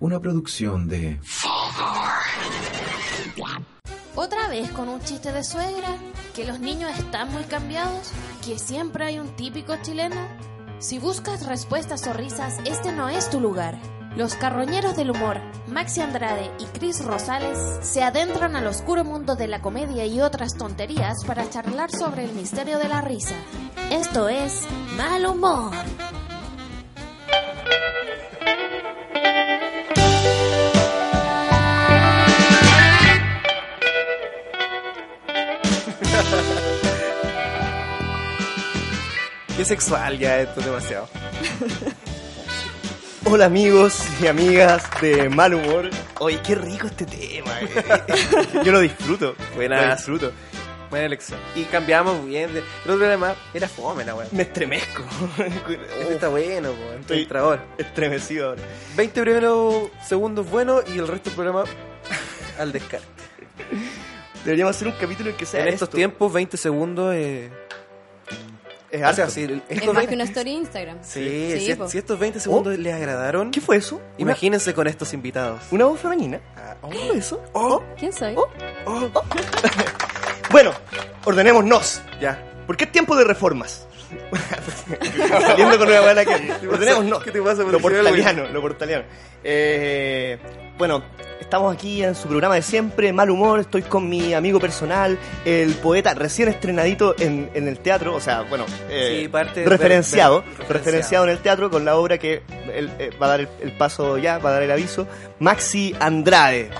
Una producción de Otra vez con un chiste de suegra, que los niños están muy cambiados, que siempre hay un típico chileno. Si buscas respuestas o risas, este no es tu lugar. Los carroñeros del humor, Maxi Andrade y Chris Rosales, se adentran al oscuro mundo de la comedia y otras tonterías para charlar sobre el misterio de la risa. Esto es Mal Humor. Qué sexual ya esto es demasiado. Hola amigos y amigas de Mal Humor. Oye, qué rico este tema. eh. Yo lo disfruto. Buenas. Lo disfruto. Buena elección. Y cambiamos bien. El otro programa era fome, la weá. Me estremezco. Este está bueno, po, Estoy- entrador. Estremecido ahora. 20 primeros segundos buenos y el resto del programa al descarte. Deberíamos hacer un capítulo en que sea En estos esto. tiempos, 20 segundos eh, Es el- Es estos más 20 que una story de Instagram. Sí, Sí, si, estos 20 segundos les agradaron, ¿Qué fue eso? Una- imagínense con estos invitados. ¿Una voz femenina? Ah, ¿Qué fue eso? Oh, ¿Quién soy? Oh. Bueno, ordenémonos. ya. Porque es tiempo de reformas. Saliendo con una buena que. Ordenémonos. ¿Qué te pasa, Lo profesional, portaliano, lo portaliano. Eh, bueno, estamos aquí en su programa de siempre, Mal Humor. Estoy con mi amigo personal, el poeta recién estrenadito en, en el teatro. O sea, bueno, eh, Sí, parte- referenciado, ver- ver- referenciado. en el teatro con la obra que él, eh, va a dar el, el paso ya, va a dar el aviso. Maxi Andrade.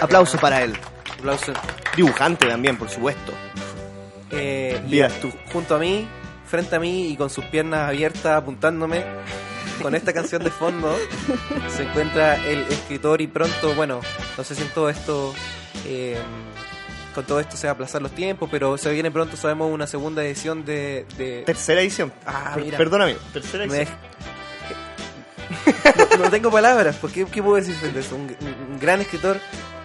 Aplauso para él. Aplauso. Dibujante también, por supuesto. Eh, y tú, junto a mí, frente a mí y con sus piernas abiertas apuntándome con esta canción de fondo, se encuentra el escritor y pronto, bueno, no sé si en todo esto, eh, con todo esto se va a aplazar los tiempos, pero se viene pronto, sabemos, una segunda edición de... de- Tercera edición. Ah, mira. Perdón, amigo. Tercera me edición. no, no tengo palabras, porque ¿qué puedo decir frente a eso? Un, un gran escritor,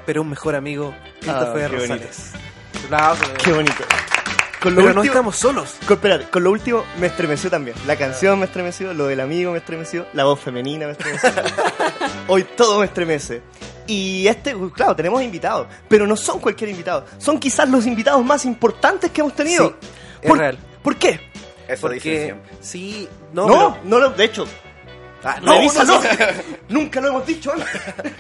pero un mejor amigo, Christopher Ah, qué bonito. Rosales. Aplausos. Qué bonito. Con lo Pero no último, estamos solos. con, espérate, con lo último me estremeció también. La canción me estremeció, lo del amigo me estremeció, la voz femenina me estremeció. Hoy todo me estremece. Y este, claro, tenemos invitados, pero no son cualquier invitado. Son quizás los invitados más importantes que hemos tenido. Sí, es ¿Por, real. ¿Por qué? Porque sí, no, No, pero- no, lo, de hecho, Ah, no, no, Nunca lo hemos dicho antes.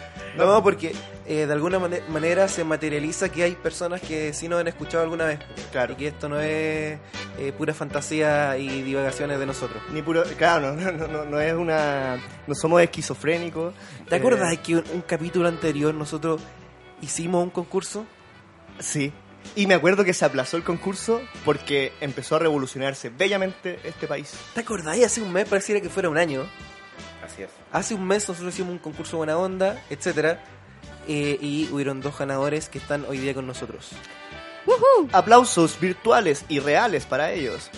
no, porque eh, de alguna mane- manera se materializa que hay personas que sí nos han escuchado alguna vez. Claro. Y que esto no es eh, pura fantasía y divagaciones de nosotros. Ni puro, claro, no, no, no, no es una, no somos esquizofrénicos. ¿Te Eh, acuerdas que un, un capítulo anterior nosotros hicimos un concurso? Sí. Y me acuerdo que se aplazó el concurso porque empezó a revolucionarse bellamente este país. ¿Te acordás? Hace un mes pareciera que fuera un año. Así es. Hace un mes nosotros hicimos un concurso buena onda, etcétera, eh, y hubieron dos ganadores que están hoy día con nosotros. Aplausos virtuales y reales para ellos.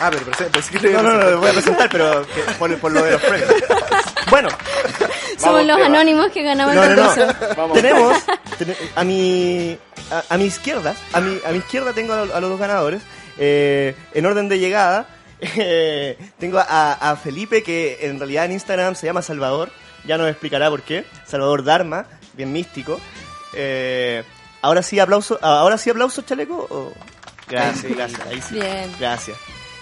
Ah, pero No, no, no, lo voy a presentar, pero que- por, por lo de los premios. Bueno, Somos los anónimos que ganamos no, el no, no. Tenemos ten- a mi a, a mi izquierda, a mi, a mi izquierda tengo a, a los dos ganadores. Eh, en orden de llegada, eh, tengo a, a Felipe, que en realidad en Instagram se llama Salvador. Ya nos explicará por qué. Salvador Dharma, bien místico. Eh, ahora sí aplauso, ahora sí aplauso, chaleco. ¿O? Gracias, gracias. Ahí sí. Bien. Gracias.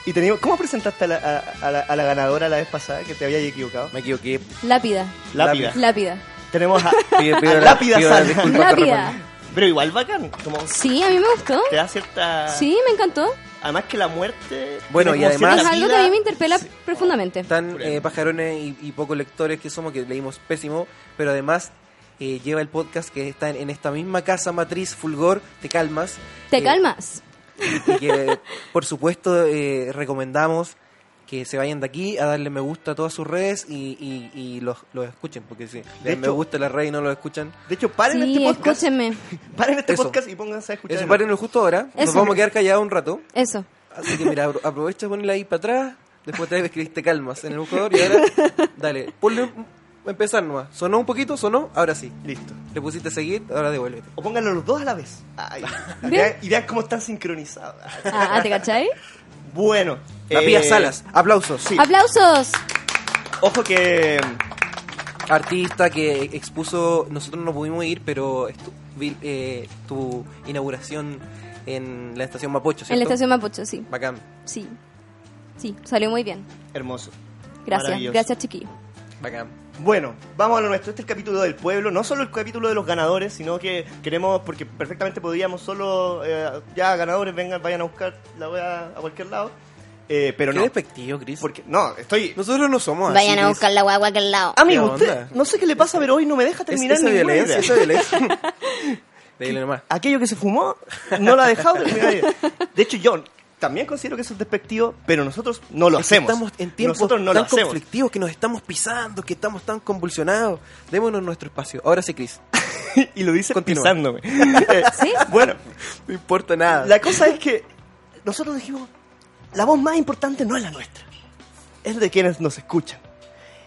Y teníamos, ¿cómo presentaste a la, a- a la- a la ganadora la vez pasada que te había equivocado? Me equivoqué. Lápida. Lápida. Lápida. Tenemos a, Pido- pido Lápida pido Lápida. Pero igual bacán, como Sí, a mí me gustó. te da cierta... Sí, me encantó. Además que la muerte... Bueno, y además- Es algo que a mí me interpela profundamente. Tan eh, pajarones y, y pocos lectores que somos, que leímos pésimo, pero además eh, lleva el podcast que está en, en esta misma casa matriz, Fulgor, Te Calmas. Te eh, calmas. Y que, por supuesto, eh, recomendamos que se vayan de aquí a darle me gusta a todas sus redes y, y, y los, los escuchen, porque si le dan me hecho- gusta la red y no lo escuchan, De hecho, paren Sí, este podcast. escúchenme. Paren este Eso. podcast y pónganse a escuchar. eso párenlo justo ahora, nos vamos a quedar callados un rato. Eso. Así que mira, apro- aprovecha ponle ahí para atrás, después te escribiste calmas en el buscador y ahora, dale, ponle un- empezar nomás. ¿Sonó un poquito? ¿Sonó? Ahora sí. Listo. Le pusiste seguir, ahora devuélvete. O pónganlo los dos a la vez. Ay, y vean cómo están sincronizados. Ah, ah, ¿te cachai? Bueno. La eh, Salas, aplausos. Sí. ¡Aplausos! Ojo que artista que expuso, nosotros no pudimos ir, pero estu- vi, eh, tu inauguración en la estación Mapocho, ¿cierto? En la estación Mapocho, sí. Bacán, Sí. Sí, salió muy bien. Hermoso. Gracias, gracias chiquillo. bacán. Bueno, vamos a lo nuestro. Este es el capítulo del pueblo. No solo el capítulo de los ganadores, sino que queremos, porque perfectamente podríamos solo, eh, ya ganadores, vengan, vayan a buscar la wea a cualquier lado. Eh, pero Qué no. despectivo, Chris. Porque, no, estoy... Nosotros no somos Vayan así, a buscar la guagua a aquel lado. Amigo, ¿Qué usted, no sé qué le pasa, pero hoy no me deja Es- terminar esa ninguna violencia, idea. esa violencia. Dile nomás. Aquello que se fumó, no lo ha dejado terminar. idea. De hecho, yo también considero que eso es despectivo, pero nosotros no lo Es hacemos. Estamos en tiempos nosotros no tan lo conflictivos que nos estamos pisando, que estamos tan convulsionados. Démonos nuestro espacio. Ahora sí, Chris. y lo dice pisándome. Eh, Bueno, No importa nada. La cosa es que nosotros dijimos, la voz más importante no es la nuestra, es de quienes nos escuchan.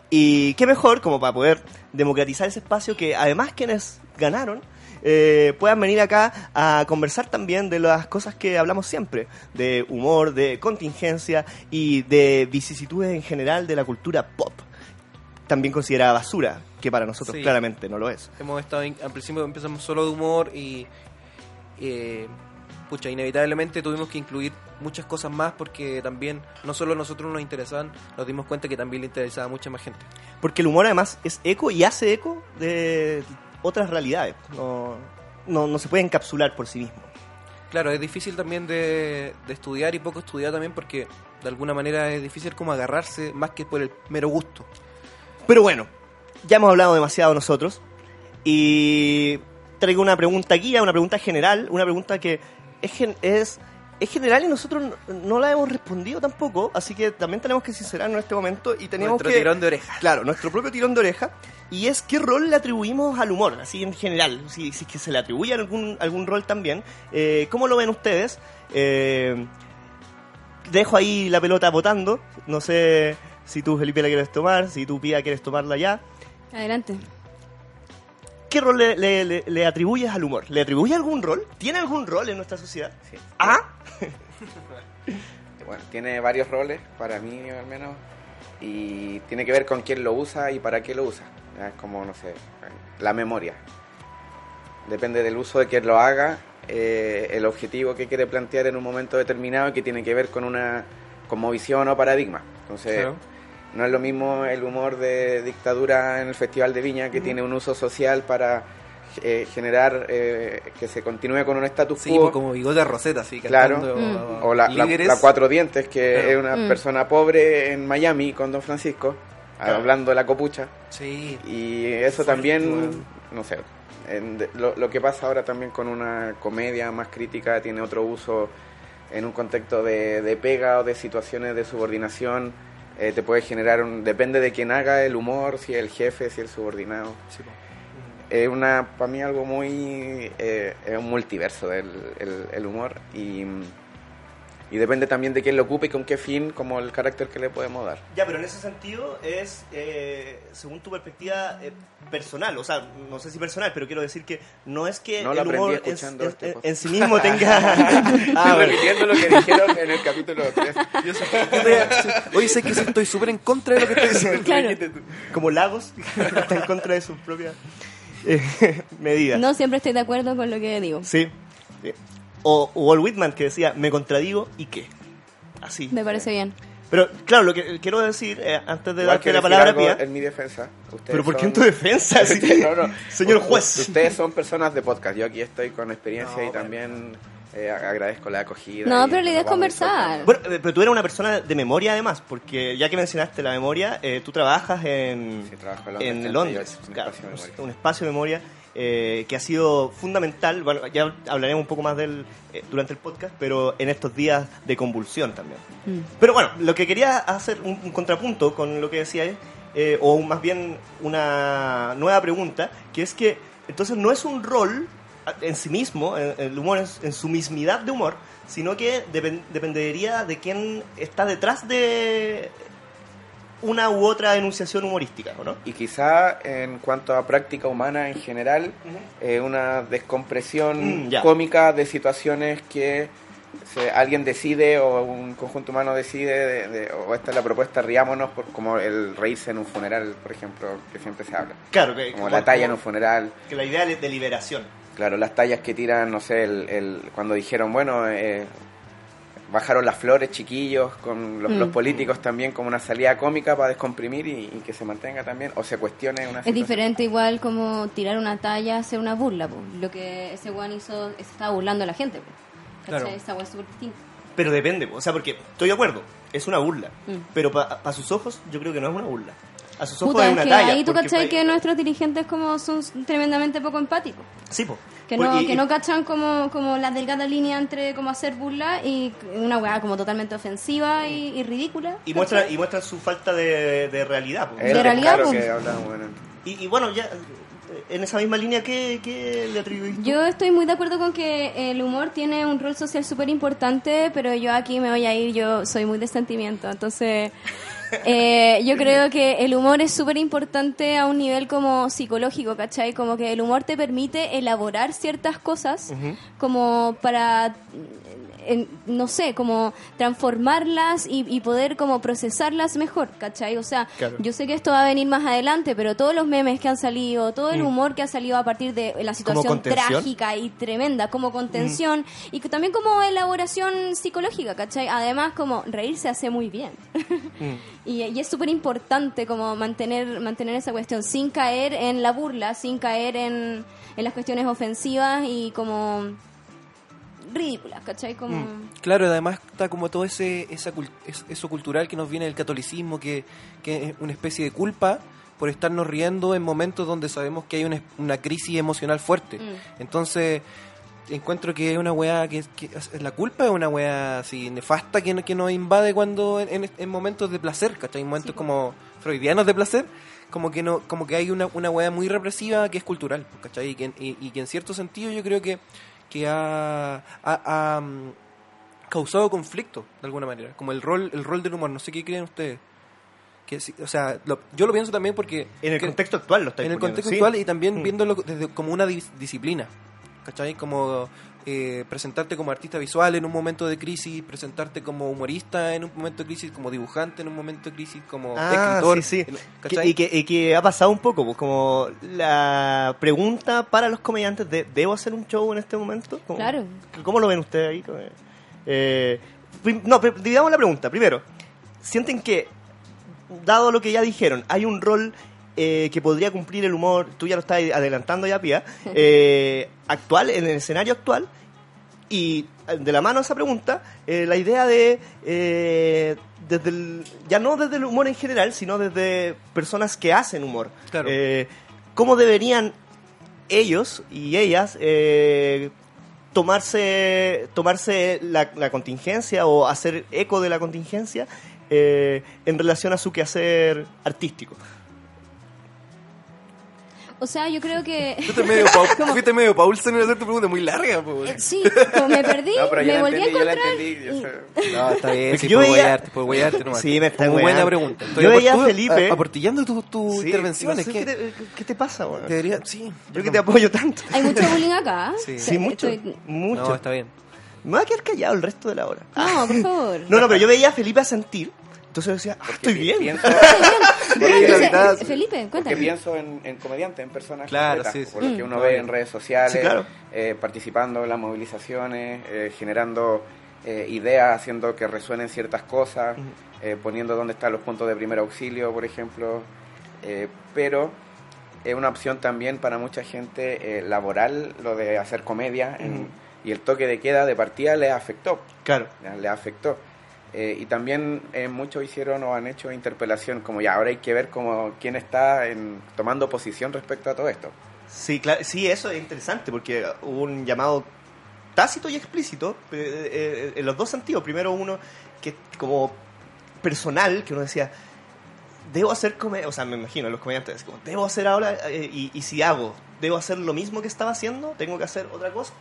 Y qué mejor como para poder democratizar ese espacio que además quienes ganaron eh, puedan venir acá a conversar también de las cosas que hablamos siempre, de humor, de contingencia y de vicisitudes en general de la cultura pop. También considerada basura, que para nosotros Sí. claramente no lo es. Hemos estado, al principio empezamos solo de humor y, eh, pucha, inevitablemente tuvimos que incluir muchas cosas más porque también no solo a nosotros nos interesaban, nos dimos cuenta que también le interesaba a mucha más gente. Porque el humor además es eco y hace eco de otras realidades. No, no, no se puede encapsular por sí mismo. Claro, es difícil también de, de estudiar y poco estudiar también porque de alguna manera es difícil como agarrarse más que por el mero gusto. Pero bueno, ya hemos hablado demasiado nosotros. Y traigo una pregunta guía, una pregunta general, una pregunta que es, gen- es, es general y nosotros no, la hemos respondido tampoco. Así que también tenemos que sincerarnos en este momento y tenemos Nuestro que... tirón de oreja. Claro, nuestro propio tirón de oreja. Y es qué rol le atribuimos al humor, así en general. Si, si es que se le atribuye algún, algún rol también. Eh, ¿Cómo lo ven ustedes? Eh, dejo ahí la pelota votando. No sé si tú, Felipe, la quieres tomar, si tú, Pía, quieres tomarla ya. Adelante. ¿Qué rol le, le- le- le atribuyes al humor? ¿Le atribuye algún rol? ¿Tiene algún rol en nuestra sociedad? Sí. ¿Ah? Bueno, tiene varios roles, para mí al menos, y tiene que ver con quién lo usa y para qué lo usa. Es como, no sé, la memoria. Depende del uso de quien lo haga, eh, el objetivo que quiere plantear en un momento determinado y que tiene que ver con una visión o paradigma. Entonces, Claro. no es lo mismo el humor de dictadura en el Festival de Viña, que tiene un uso social para eh, generar eh, que se continúe con un status Sí, quo. pues como bigote de Rosetta, así Claro. Mm. O la, la- la Cuatro Dientes, que Claro. es una Mm. persona pobre en Miami con Don Francisco, Claro. hablando de la copucha. Sí, Y eso Fuerte, también, no sé, en de- lo, lo que pasa ahora también con una comedia más crítica tiene otro uso en un contexto de, de pega o de situaciones de subordinación. eh, te puede generar un... Depende de quién haga el humor, si es el jefe, si es el subordinado. sí, po. Es una, para mí algo muy, eh, es un multiverso del el, el humor y, y depende también de quién lo ocupe y con qué fin, como el carácter que le podemos dar. Ya, pero en ese sentido es, eh, según tu perspectiva eh, personal, o sea, no sé si personal, pero quiero decir que no es que No el humor en, escuchando en- este en- sí mismo tenga... ah, repitiendo lo que dijeron en el capítulo 3. Yo sé- Oye, sé que estoy súper en contra de lo que estoy diciendo. Claro. Como Lagos, está en contra de sus propias eh, medidas. No siempre estoy de acuerdo con lo que digo. Sí. sí. O, Walt Whitman que decía, me contradigo y qué. Así. Me parece bien. Pero claro, lo que quiero decir, eh, antes de Igual darte la palabra, Pía, en mi defensa. ustedes pero ¿por qué en tu defensa? Así- no, no. Señor U- juez. Ustedes son personas de podcast. Yo aquí estoy con experiencia No, y bueno. Eh, agradezco la acogida. No, pero la idea es conversar. Bueno, eh, pero tú eres una persona de memoria además, porque ya que mencionaste la memoria, eh, tú trabajas en, Sí, trabajo en en Londres, Londres, 38, un claro, espacio de memoria. un espacio de memoria eh, que ha sido fundamental, bueno, ya hablaremos un poco más del eh, durante el podcast, pero en estos días de convulsión también. Mm. Pero bueno, lo que quería hacer un, un contrapunto con lo que decía es, eh, o más bien una nueva pregunta, que es que entonces no es un rol en sí mismo, el humor en, su mismidad de humor, sino que depen- dependería de quién está detrás de una u otra enunciación humorística, ¿o no? Y quizá en cuanto a práctica humana en general, eh, una descompresión Mm, ya. cómica de situaciones que se- alguien decide o un conjunto humano decide, de- de- o esta es la propuesta, riámonos, por, como el reírse en un funeral, por ejemplo, que siempre se habla. Claro, que, Como la talla en un como- funeral. que la idea de liberación. Claro, las tallas que tiran, no sé, el, el- cuando dijeron, bueno, eh, bajaron las flores, chiquillos, con los, Mm. los políticos también como una salida cómica para descomprimir y, y que se mantenga también, o se cuestione una Es situación. diferente igual como tirar una talla, hacer una burla, po. Lo que ese one hizo, se estaba burlando a la gente, po. Claro. Esa es súper distinta. Pero depende, o sea, porque estoy de acuerdo, es una burla. Mm. Pero para sus ojos, yo creo que no es una burla. A sus ojos Puta, es una que talla. ahí tú porque cachai que nuestros dirigentes como son tremendamente poco empáticos. Sí, po. Que Porque- no, y- que no cachan como, como la delgada línea entre como hacer burla y una weá como totalmente ofensiva y, y ridícula. Y muestra, y muestra su falta de, de realidad. De realidad, descaro pues. que el- Y, y bueno, ya en esa misma línea, ¿qué, qué le atribuís? Yo estoy muy de acuerdo con que el humor tiene un rol social súper importante, pero yo aquí me voy a ir, yo soy muy de sentimiento, entonces eh, yo creo que el humor es súper importante a un nivel como psicológico, ¿cachai? Como que el humor te permite elaborar ciertas cosas como para, eh, no sé, como transformarlas y, y poder como procesarlas mejor, ¿cachai? O sea, Claro. yo sé que esto va a venir más adelante, pero todos los memes que han salido, todo el humor que ha salido a partir de la situación trágica y tremenda, como contención y que también como elaboración psicológica, ¿cachai? Además, como reírse hace muy bien. y, y es súper importante como mantener, mantener esa cuestión sin caer en la burla, sin caer en, en las cuestiones ofensivas y como ridículas, ¿cachai? Como... Claro, además está como todo ese esa eso cultural que nos viene del catolicismo, que, que es una especie de culpa por estarnos riendo en momentos donde sabemos que hay una, una crisis emocional fuerte. Mm. Entonces, encuentro que es una weá que, que es- la culpa es una weá así nefasta que, que nos invade cuando en, en- en momentos de placer, ¿cachai? En momentos como freudianos de placer, como que no como que hay una, una weá muy represiva que es cultural, ¿cachai? Y que, y- y que en cierto sentido yo creo que, que ha, ha- ha, mm, causado conflicto de alguna manera, como el rol el rol del humor, no sé qué creen ustedes. Que, o sea, lo- yo lo pienso también porque En el que- contexto actual lo estáis en el poniendo, contexto ¿sí? actual y también Mm. viéndolo desde como una dis- disciplina. ¿Cachai? Como eh, presentarte como artista visual en un momento de crisis, presentarte como humorista en un momento de crisis, como dibujante en un momento de crisis, como Ah, escritor. sí, y, que, y que ha pasado un poco, pues como la pregunta para los comediantes de ¿debo hacer un show en este momento? Claro. ¿Cómo lo ven ustedes ahí? Eh, no, pero digamos la pregunta. Primero, ¿sienten que, dado lo que ya dijeron, hay un rol eh, que podría cumplir el humor, tú ya lo estás adelantando ya, Pía, eh, actual, en el escenario actual? Y eh, de la mano a esa pregunta, eh, la idea de, eh, desde el- ya no desde el humor en general, sino desde personas que hacen humor. Claro. Eh, ¿Cómo deberían ellos y ellas eh, tomarse, tomarse la, la contingencia o hacer eco de la contingencia eh, en relación a su quehacer artístico? O sea, yo creo que... Fuiste medio, Paul, fuiste medio Paulsen en hacer tu pregunta muy larga. po. Eh, Sí, como me perdí, No, pero yo me la volví a entendí, yo la encontrar. entendí. yo. No, está bien, sí, yo puedo veía- guayarte, puedo guayarte nomás. Sí, me está Muy buena pregunta. Yo veía a Felipe- aportillando tus tu Sí, intervenciones. no sé que ¿qué, te, qué te pasa, weón? debería, sí. Yo que te apoyo tanto. Hay mucho bullying acá. Sí. Sí, mucho. Estoy- Mucho. No, está bien. Me voy a quedar callado el resto de la hora. No, por favor. No, no, pero yo veía a Felipe a sentir. Entonces decía, ah, estoy bien. Pienso, Entonces, mitad- Felipe, cuéntame. pienso en, en comediantes, en personas Claro, concretas, sí, sí. por lo que Mm. uno ve en redes sociales, Sí, claro. eh, participando en las movilizaciones, eh, generando eh, ideas, haciendo que resuenen ciertas cosas, eh, poniendo dónde están los puntos de primer auxilio, por ejemplo, eh, pero es una opción también para mucha gente eh, laboral lo de hacer comedia en- y el toque de queda de partida les afectó. Claro. ya, le afectó. Eh, y también eh, muchos hicieron o han hecho interpelación, como ya ahora hay que ver como quién está en, tomando posición respecto a todo esto. Sí, claro, sí, eso es interesante porque hubo un llamado tácito y explícito eh, eh, en los dos sentidos. Primero uno que como personal, que uno decía, debo hacer comedia, o sea, me imagino los comediantes, como, debo hacer ahora, y, y si hago, debo hacer lo mismo que estaba haciendo, tengo que hacer otra cosa.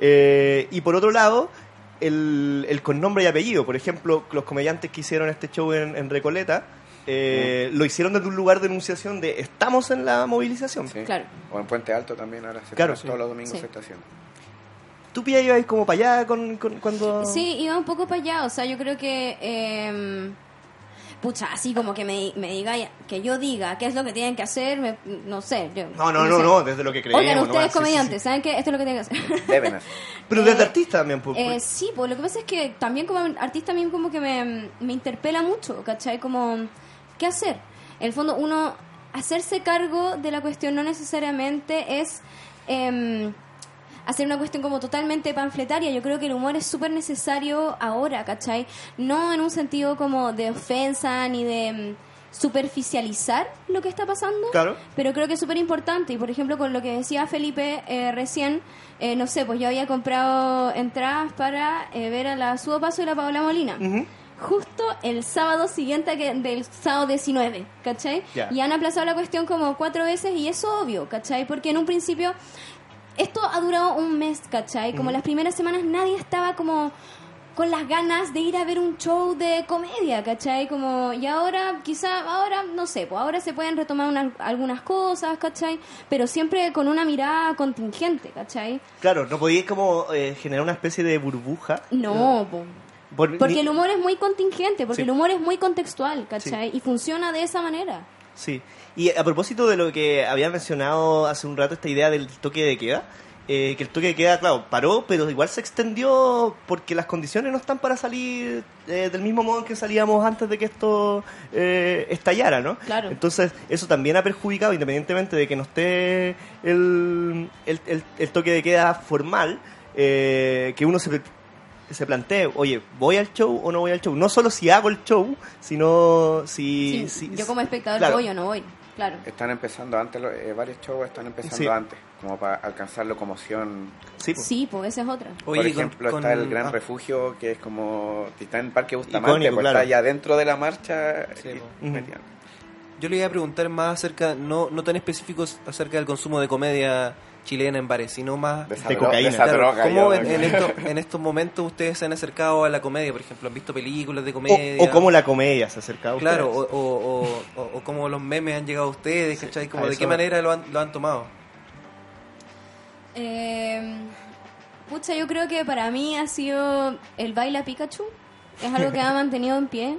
Y por otro lado, el, el con nombre y apellido, por ejemplo, los comediantes que hicieron este show en, en Recoleta, eh, lo hicieron desde un lugar de enunciación de estamos en la movilización. ¿sí? Claro. O en Puente Alto también ahora se Claro, está- sí. todos los domingos Sí. se está haciendo. tú Pia ibas como para allá con, con- cuando... Sí, iba un poco para allá, o sea, yo creo que... eh, pucha, así como que me, me diga, que yo diga qué es lo que tienen que hacer, me- no sé. yo- No, no, no, sé. no, desde lo que creemos. Oigan, ¿no? ustedes Sí, sí, comediantes, sí. ¿saben qué? Esto es lo que tienen que hacer. Deben hacer. Pero desde Eh, artista también, pues. Eh, sí, pues lo que pasa es que también como artista a mí como que me, me interpela mucho, ¿cachai? Como, ¿qué hacer? En el fondo, uno, hacerse cargo de la cuestión no necesariamente es em, hacer una cuestión como totalmente panfletaria. Yo creo que el humor es súper necesario ahora, ¿cachai? No en un sentido como de ofensa ni de em, superficializar lo que está pasando, Claro. pero creo que es súper importante. Y por ejemplo, con lo que decía Felipe eh, recién, eh, no sé, pues yo había comprado entradas para eh, ver a la Sudo Paso y la Paola Molina. Ujú. Justo el sábado siguiente que, del sábado 19, ¿cachai? Y han aplazado la cuestión como cuatro veces y es obvio, ¿cachai? Porque en un principio esto ha durado un mes, ¿cachai? Como las primeras semanas nadie estaba como con las ganas de ir a ver un show de comedia, ¿cachai? Como, y ahora, quizá, ahora, no sé, pues ahora se pueden retomar una- algunas cosas, ¿cachai? Pero siempre con una mirada contingente, ¿cachai? Claro, no podíais como eh, generar una especie de burbuja. No, po. Por- porque ni- el humor es muy contingente, porque Sí. el humor es muy contextual, ¿cachai? Y funciona de esa manera. Sí. Y a propósito de lo que había mencionado hace un rato, esta idea del toque de queda, eh, que el toque de queda, claro, paró, pero igual se extendió porque las condiciones no están para salir eh, del mismo modo en que salíamos antes de que esto eh, estallara, ¿no? Claro. Entonces, eso también ha perjudicado, independientemente de que no esté el, el, el- el toque de queda formal, eh, que uno se, se plantee, oye, ¿voy al show o no voy al show? No solo si hago el show, sino si... Sí, si- yo como espectador claro. voy o no voy, claro. Están empezando antes, eh, varios shows están empezando Sí. antes, como para alcanzar locomoción. Sí, pues. Sí, pues esa es otra. Oye, Por con- ejemplo, con- está el Gran ah, Refugio, que es como, está en Parque Bustamante, Icónico, pues claro. está allá dentro de la marcha. Sí, y. Yo le iba a preguntar más acerca, no, no tan específicos acerca del consumo de comedia chilena en bares, sino más... De esa, De dro- cocaína. de esa Claro, droga. ¿Cómo en, en esto- en estos momentos ustedes se han acercado a la comedia? Por ejemplo, ¿han visto películas de comedia? o cómo la comedia se acerca a ustedes. Claro, o, o, o, o- o cómo los memes han llegado a ustedes, ¿cachai? Como a de qué va. manera lo han, lo han tomado. Eh, pucha, yo creo que para mí ha sido el baila Pikachu. Es algo que ha mantenido en pie.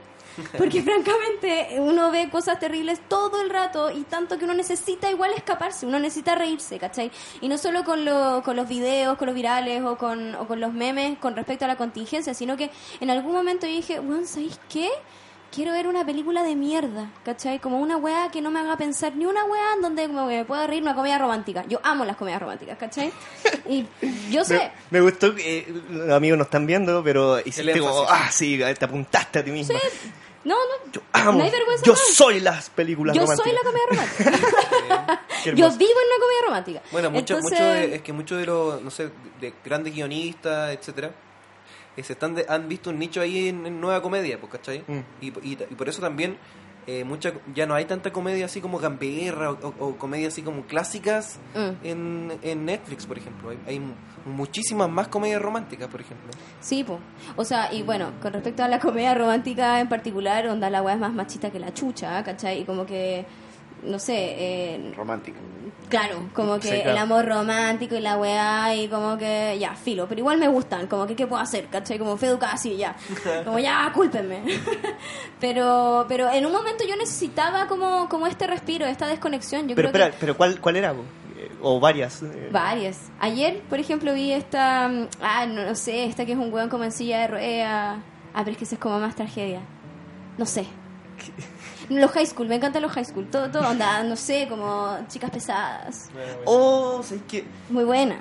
Porque francamente uno ve cosas terribles todo el rato y tanto que uno necesita igual escaparse, uno necesita reírse, ¿cachai? Y no solo con, lo- con los videos, con los virales o con, o con los memes con respecto a la contingencia, sino que en algún momento yo dije, bueno, ¿sabéis qué? Quiero ver una película de mierda, ¿cachai? Como una weá que no me haga pensar ni una weá en donde me, me pueda reír una comedia romántica. Yo amo las comedias románticas, ¿cachai? Y yo sé, Me, me gustó que eh, los amigos no están viendo, pero hiciste como, ah, sí, te apuntaste a ti mismo. No, no, Yo amo, no hay vergüenza yo más. soy las películas Yo románticas. soy la comedia romántica. Yo vivo en una comedia romántica. Bueno, mucho, Entonces, mucho de- es que muchos de los, no sé, de grandes guionistas, etcétera, eh, se están de- han visto un nicho ahí en, en nueva comedia, pues, ¿cachai? Mm. Y, y- y por eso también eh, mucha, ya no hay tanta comedia así como gamberra o, o- o comedia así como clásicas Mm. en, en Netflix, por ejemplo. Hay, hay mu- muchísimas más comedias románticas, por ejemplo. Sí, po. O sea, y bueno, con respecto a la comedia romántica en particular, onda la weá es más machista que la chucha, ¿cachai? Y como que, no sé, eh, Romántico. Claro, como que Sí, claro. el amor romántico y la weá y como que, ya, filo, pero igual me gustan, como que, ¿qué puedo hacer? ¿cachai? Como educada así, ya. Como, ya, cúlpenme. pero, pero en un momento yo necesitaba como, como este respiro, esta desconexión. Yo Pero creo espera, pero ¿cuál, cuál era? Eh, O varias. eh, Varias. Ayer, por ejemplo, vi esta. mm, Ah, no, no sé, esta que es un hueón como en silla de ruedas. Ah, pero es que esa es como más tragedia. No sé. Los high school, me encantan los high school. Todo, todo onda, no sé, como chicas pesadas. Oh, ¿sabes qué? Muy buena.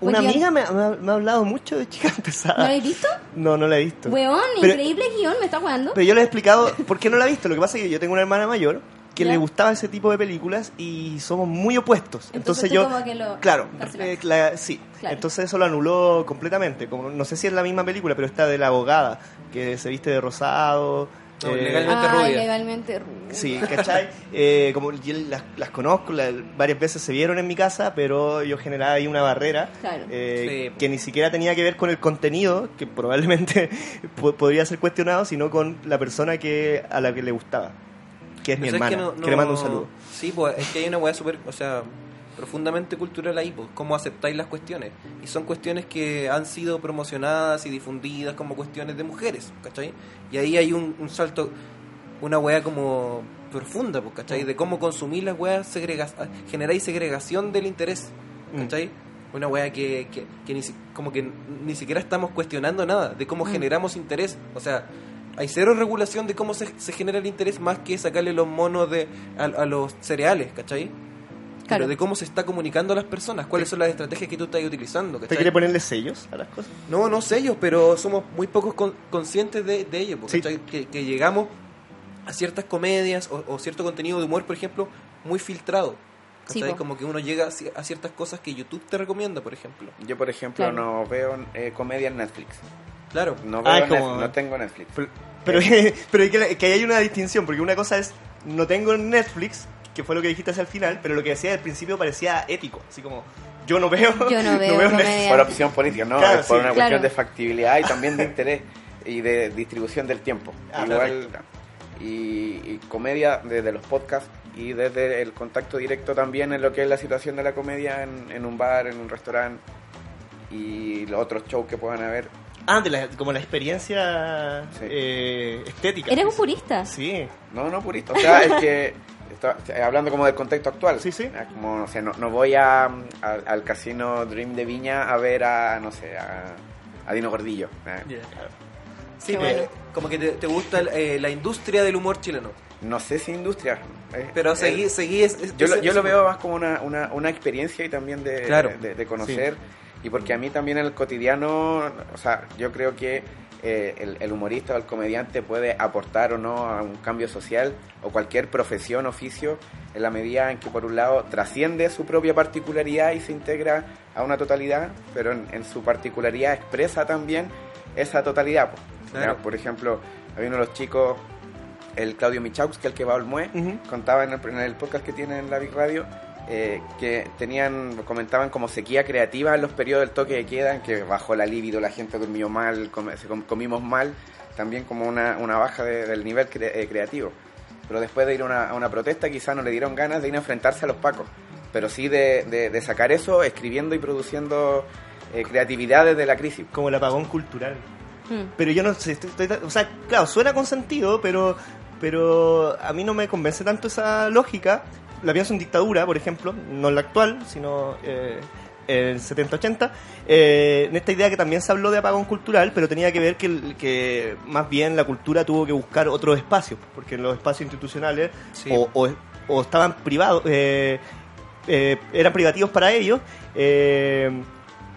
Una Buen amiga me, ha- me hablado mucho de chicas ¿No pesadas. la has visto? No, no la he visto. Weón, Pero- increíble guion, me está jugando. Pero yo le he explicado por qué no la he visto. Lo que pasa es que yo tengo una hermana mayor que Ya. le gustaba ese tipo de películas y somos muy opuestos. Entonces yo, como que lo claro, eh, la- sí. Claro. Entonces eso lo anuló completamente. Como no sé si es la misma película, pero está de la abogada que se viste de rosado. No, eh, legalmente rubia. legalmente rubia. Sí, ¿cachai? Eh, como yo las, las conozco, varias veces se vieron en mi casa, pero yo generaba ahí una barrera Claro. eh, Sí. que ni siquiera tenía que ver con el contenido, que probablemente po- podría ser cuestionado, sino con la persona que a la que le gustaba, que es mi Pero hermana, que que, no- le mando un saludo. Sí, pues es que hay una weá súper, o sea, profundamente cultural ahí, pues, cómo aceptáis las cuestiones. Y son cuestiones que han sido promocionadas y difundidas como cuestiones de mujeres, ¿cachai? Y ahí hay un, un salto, una weá como profunda, pues, ¿cachai? De cómo consumir las weas, segrega generáis segregación del interés, ¿cachai? Una weá que, que, que ni, como que ni siquiera estamos cuestionando nada de cómo generamos interés. O sea, hay cero regulación de cómo se, se genera el interés más que sacarle los monos de, a, a los cereales, ¿cachai? Claro. Pero de cómo se está comunicando a las personas, cuáles son las estrategias que tú estás utilizando, ¿Usted ¿cachai? quiere ponerle sellos a las cosas? No, no sé ellos, pero somos muy pocos con- conscientes de, de ello, porque que, que llegamos a ciertas comedias o, o cierto contenido de humor, por ejemplo, muy filtrado. Sí. Como que uno llega a ci- a ciertas cosas que YouTube te recomienda, por ejemplo. Yo, por ejemplo, Claro. no veo eh, comedia en Netflix. Claro. No, Ah, veo como- Netflix, no tengo Netflix. Pero, pero, pero que, que hay una distinción, porque una cosa es, no tengo Netflix, que fue lo que dijiste hacia el final, pero lo que decía al principio parecía ético, así como, yo no veo, Yo no veo Netflix. comedia. Por opción política, no, Claro, es por sí. una Claro. cuestión de factibilidad y también de interés y de distribución del tiempo. Ah, Igual, y, y comedia desde los podcasts y desde el contacto directo también en lo que es la situación de la comedia en, en un bar, en un restaurante y los otros shows que puedan haber. Ah, de la- como la experiencia Sí. eh, estética. Eres un purista. Sí, No, no purito. O sea, es que está- hablando como del contexto actual. Sí, sí. Es Como, no sé, no, no voy a, a- al casino Dream de Viña a ver a, no sé, a, a Dino Gordillo. Eh, Sí, bueno. como que te, te gusta eh, la industria del humor chileno. No sé si industria. eh, Pero eh, seguí, seguí es- es- Yo, lo, yo lo veo más como una, una, una experiencia y también de, Claro. de, de conocer. Y porque a mí también en el cotidiano, o sea, yo creo que eh, el, el humorista o el comediante puede aportar o no a un cambio social o cualquier profesión, oficio, en la medida en que por un lado trasciende su propia particularidad y se integra a una totalidad, pero en, en su particularidad expresa también esa totalidad. Claro. Por ejemplo, había uno de los chicos el Claudio Michaux, que es el que va al MUE, contaba en el, en el podcast que tiene en la Big Radio eh, que tenían, comentaban como sequía creativa en los periodos del toque de queda, en que bajó la libido, la gente durmió mal, com- comimos mal, también como una, una baja de- del nivel cre- eh, creativo. Pero después de ir a una, a una protesta quizás no le dieron ganas de ir a enfrentarse a los pacos, pero sí de, de- de sacar eso escribiendo y produciendo eh, creatividad desde la crisis. como el apagón cultural. Mm. Pero yo no sé, estoy- estoy- o sea, claro, suena con sentido, pero, pero a mí no me convence tanto esa lógica. La pienso en dictadura, por ejemplo, no en la actual, sino eh, en 70-80. eh, en esta idea que también se habló de apagón cultural, pero tenía que ver que, que más bien la cultura tuvo que buscar otros espacios, porque en los espacios institucionales Sí. o, o- o estaban privados, eh, eh, eran privativos para ellos, eh,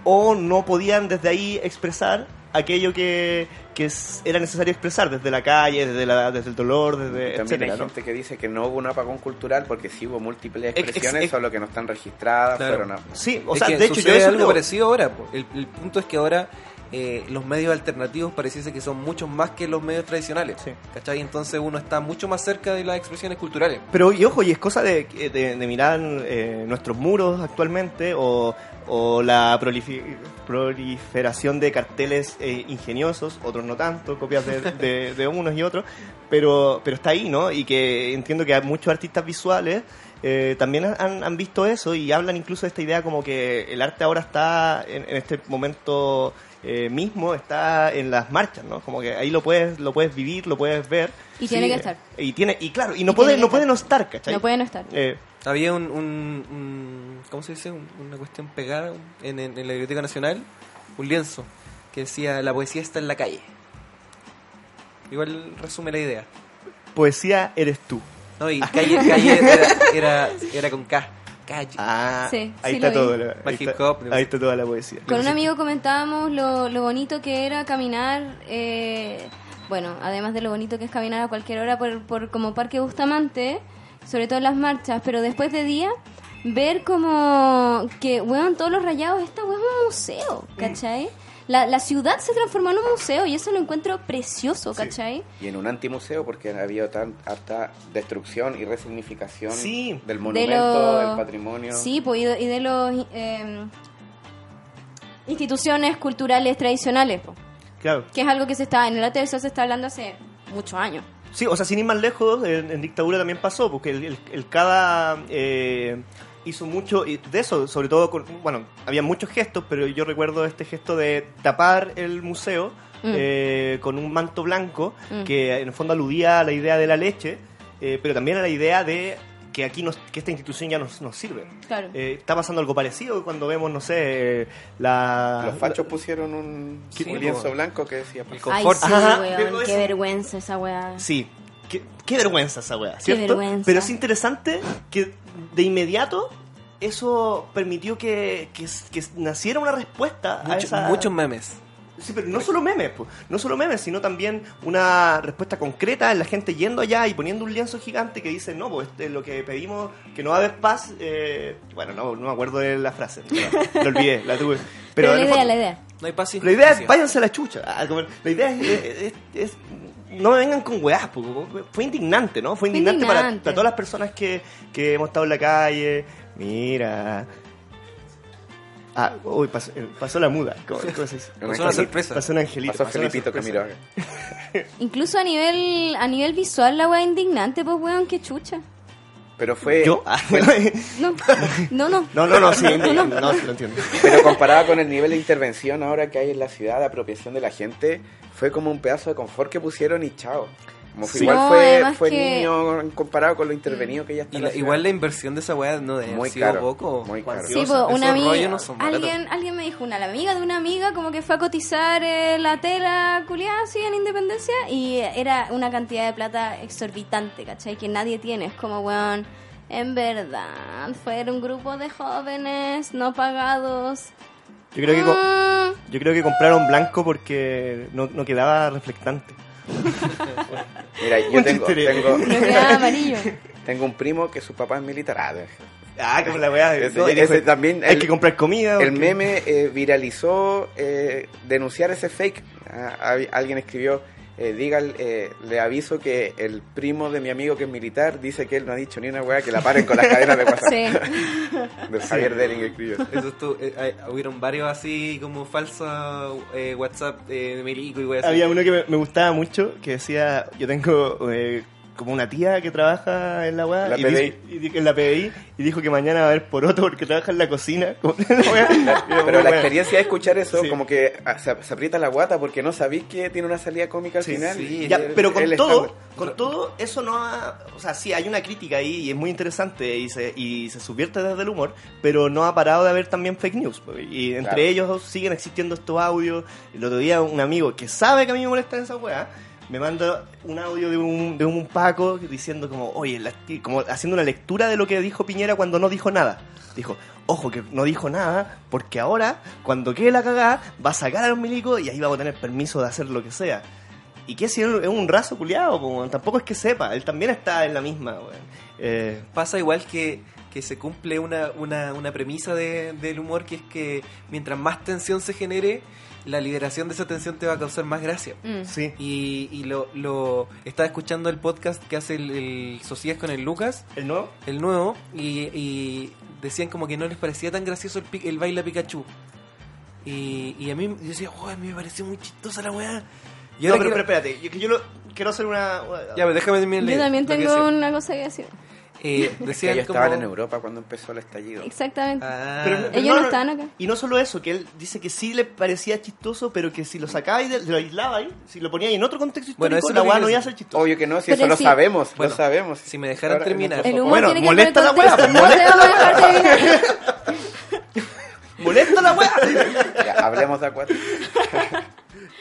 o no podían desde ahí expresar aquello que, que era necesario expresar desde la calle, desde, la, desde el dolor, desde También etcétera, hay ¿no? gente que dice que no hubo un apagón cultural porque sí hubo múltiples Ex- ex- expresiones, ex- solo que no están registradas, Claro. fueron a- Sí, o Es sea, de hecho yo eso algo creo- parecido ahora. El, el punto es que ahora eh, los medios alternativos pareciese que son muchos más que los medios tradicionales. Sí. ¿Cachai? Entonces uno está mucho más cerca de las expresiones culturales. Pero, y ojo, y es cosa de, de- de mirar eh, nuestros muros actualmente o, o la proliferación de carteles eh, ingeniosos, otros no tanto, copias de, de- de unos y otros, pero, pero está ahí, ¿no? Y que entiendo que hay muchos artistas visuales eh, también han, han visto eso y hablan incluso de esta idea como que el arte ahora está en, en este momento eh, mismo, está en las marchas, ¿no? Como que ahí lo puedes, lo puedes vivir, lo puedes ver. Y tiene que estar. Y tiene, y claro, y no Y puede, no puede estar. no estar, ¿cachai? No puede no estar. Había un, un, un- ¿cómo se dice? Un- una cuestión pegada en, en- en la Biblioteca Nacional, un lienzo que decía la poesía está en la calle. Igual resume la idea. poesía eres tú. No, y calle, calle era, era, era con K. Calle. Ah, Sí, ahí sí está todo. la- ahí, está, ahí está toda la poesía. Con un amigo comentábamos lo, lo bonito que era caminar, eh, bueno, además de lo bonito que es caminar a cualquier hora por, por como Parque Bustamante, sobre todo en las marchas, pero después de día, ver como que, weón, todos los rayados, esta weón es un museo, ¿cachai? La, la ciudad se transformó en un museo y eso lo encuentro precioso, ¿cachai? y en un antimuseo porque ha habido tan harta destrucción y resignificación Sí. del De monumento, lo- del patrimonio. Sí, pues, y de, y de los eh, instituciones culturales tradicionales, Claro. que es algo que se está en el sol se está hablando hace muchos años. Sí, o sea, sin ir más lejos, en, en dictadura también pasó, porque el, el- el cada eh, hizo mucho y de eso, sobre todo, con, bueno, había muchos gestos, pero yo recuerdo este gesto de tapar el museo Mm. eh, con un manto blanco, Mm. que en el fondo aludía a la idea de la leche, eh, pero también a la idea de que aquí nos, que esta institución ya nos, nos sirve. Claro. Eh, está pasando algo parecido cuando vemos, no sé, la... Los fachos pusieron un, Sí, un lienzo blanco que decía... El Ay, confort. sí, Ajá, weón, pero qué eso- vergüenza esa weá. Sí, qué, qué vergüenza esa weá, ¿cierto? vergüenza. Pero es interesante que de inmediato eso permitió que, que, que naciera una respuesta a Mucho- esa... Muchos memes. Sí, pero no solo memes, po. no solo memes, sino también una respuesta concreta en la gente yendo allá y poniendo un lienzo gigante que dice, no, pues este, lo que pedimos, que no va a haber paz, eh, bueno, no, no me acuerdo de la frase, pero la olvidé, la tuve. Pero, la idea, fondo- la idea. No hay paz la idea es, váyanse a la chucha. Ah, La idea es, es- es- no me vengan con weás, fue indignante, ¿no? Fue Fue indignante, Para, indignante. para todas las personas que, que hemos estado en la calle. Mira. Ah, uy, pasó, eh, pasó la muda. ¿Cómo, cómo se dice? Pasó una sorpresa. Pasó un angelito. Pasó pasó Felipito. Camiroaga. Incluso a nivel a nivel visual la weá indignante, pues weón, qué chucha. Pero fue... ¿Yo? Ah, No, no, no. no, no, no, sí, No, no, no. no, sí, lo entiendo. Pero comparado con el nivel de intervención ahora que hay en la ciudad, de apropiación de la gente, fue como un pedazo de confort que pusieron y chao. Como fue- Sí. igual No, fue, fue que- niño comparado con lo intervenido que ya está la- igual la inversión de esa weá no debe Muy sido caro, poco. muy caro. Sí, pues una amiga, no alguien, alguien me dijo, una la amiga de una amiga como que fue a cotizar eh, la tela culiada así en Independencia y era una cantidad de plata exorbitante, ¿cachai? Que nadie tiene, es como, weón, en verdad, fuera un grupo de jóvenes no pagados. Yo creo que, Mm, yo creo que compraron blanco porque no, no quedaba reflectante. Mira, yo Un tengo, tengo, tengo un primo que su papá es militar. Ah, Ah, como la weá. Ese- no, ese también, Hay el- que comprar comida. El meme eh, viralizó eh, denunciar ese fake. Ah, alguien escribió, eh, diga, eh, le aviso que el primo de mi amigo que es militar dice que él no ha dicho ni una weá que la paren con las cadenas de WhatsApp. Sí. De Javier Dering escribió. Eso estuvo- eh, hubieron varios así como falsa eh, WhatsApp eh, de Milico y weá. Había uno que me, me gustaba mucho que decía, yo tengo eh, como una tía que trabaja en la weá, La y PDI. dijo- en la PDI, y dijo que mañana va a haber poroto porque trabaja en la cocina. la Pero la experiencia de escuchar eso, Sí. como que ah, se, se aprieta la guata porque no sabéis que tiene una salida cómica al Sí, final. sí. y Ya, el- pero con el todo, estándar. con todo eso no ha, o sea, sí hay una crítica ahí y es muy interesante y se, y se subvierte desde el humor, pero no ha parado de haber también fake news. pues, Y entre Claro. ellos siguen existiendo estos audios. El otro día un amigo que sabe que a mí me molesta esa weá, me manda un audio de un, de un Paco diciendo como, oye, la- como haciendo una lectura de lo que dijo Piñera cuando no dijo nada. Dijo, ojo que no dijo nada, porque ahora, cuando quede la cagada, va a sacar a los milicos y ahí vamos a tener permiso de hacer lo que sea. ¿Y qué si es un raso culiado? Tampoco es que sepa, él también está en la misma. Eh, Pasa igual que, que se cumple una, una, una premisa de- del humor que es que mientras más tensión se genere, la liberación de esa tensión te va a causar más gracia. Mm. sí. Y, y lo, lo estaba escuchando el podcast que hace el, el Socias con el Lucas, ¿El nuevo? el nuevo, y, y decían como que no les parecía tan gracioso el, pi- el baile a Pikachu. Y, y a mí yo decía, oh, a mí me pareció muy chistosa la weá. Y no, ahora pero, quiero- pero espérate, yo, que yo lo, quiero hacer una... Ya, pero déjame terminar Yo también tengo una cosa que decir. Eh, Que ellos como... estaban en Europa cuando empezó el estallido. Exactamente. Ah, Pero- pero Ellos no estaban acá. Y no solo eso, que él dice que sí le parecía chistoso, pero que si lo sacabais, de- lo aislabais, si lo poníais en otro contexto histórico, Bueno, eso es la que weá no iba a ser chistoso. Obvio que no, si Pero eso lo sí. sabemos, Bueno, lo sabemos. si me dejaran Ahora, terminar. nosotros- El humor Bueno, tiene que molesta tener la weá, contexto. molesta No te vamos a dejar terminar. ¡Molesta la weá! Hablemos de acuario.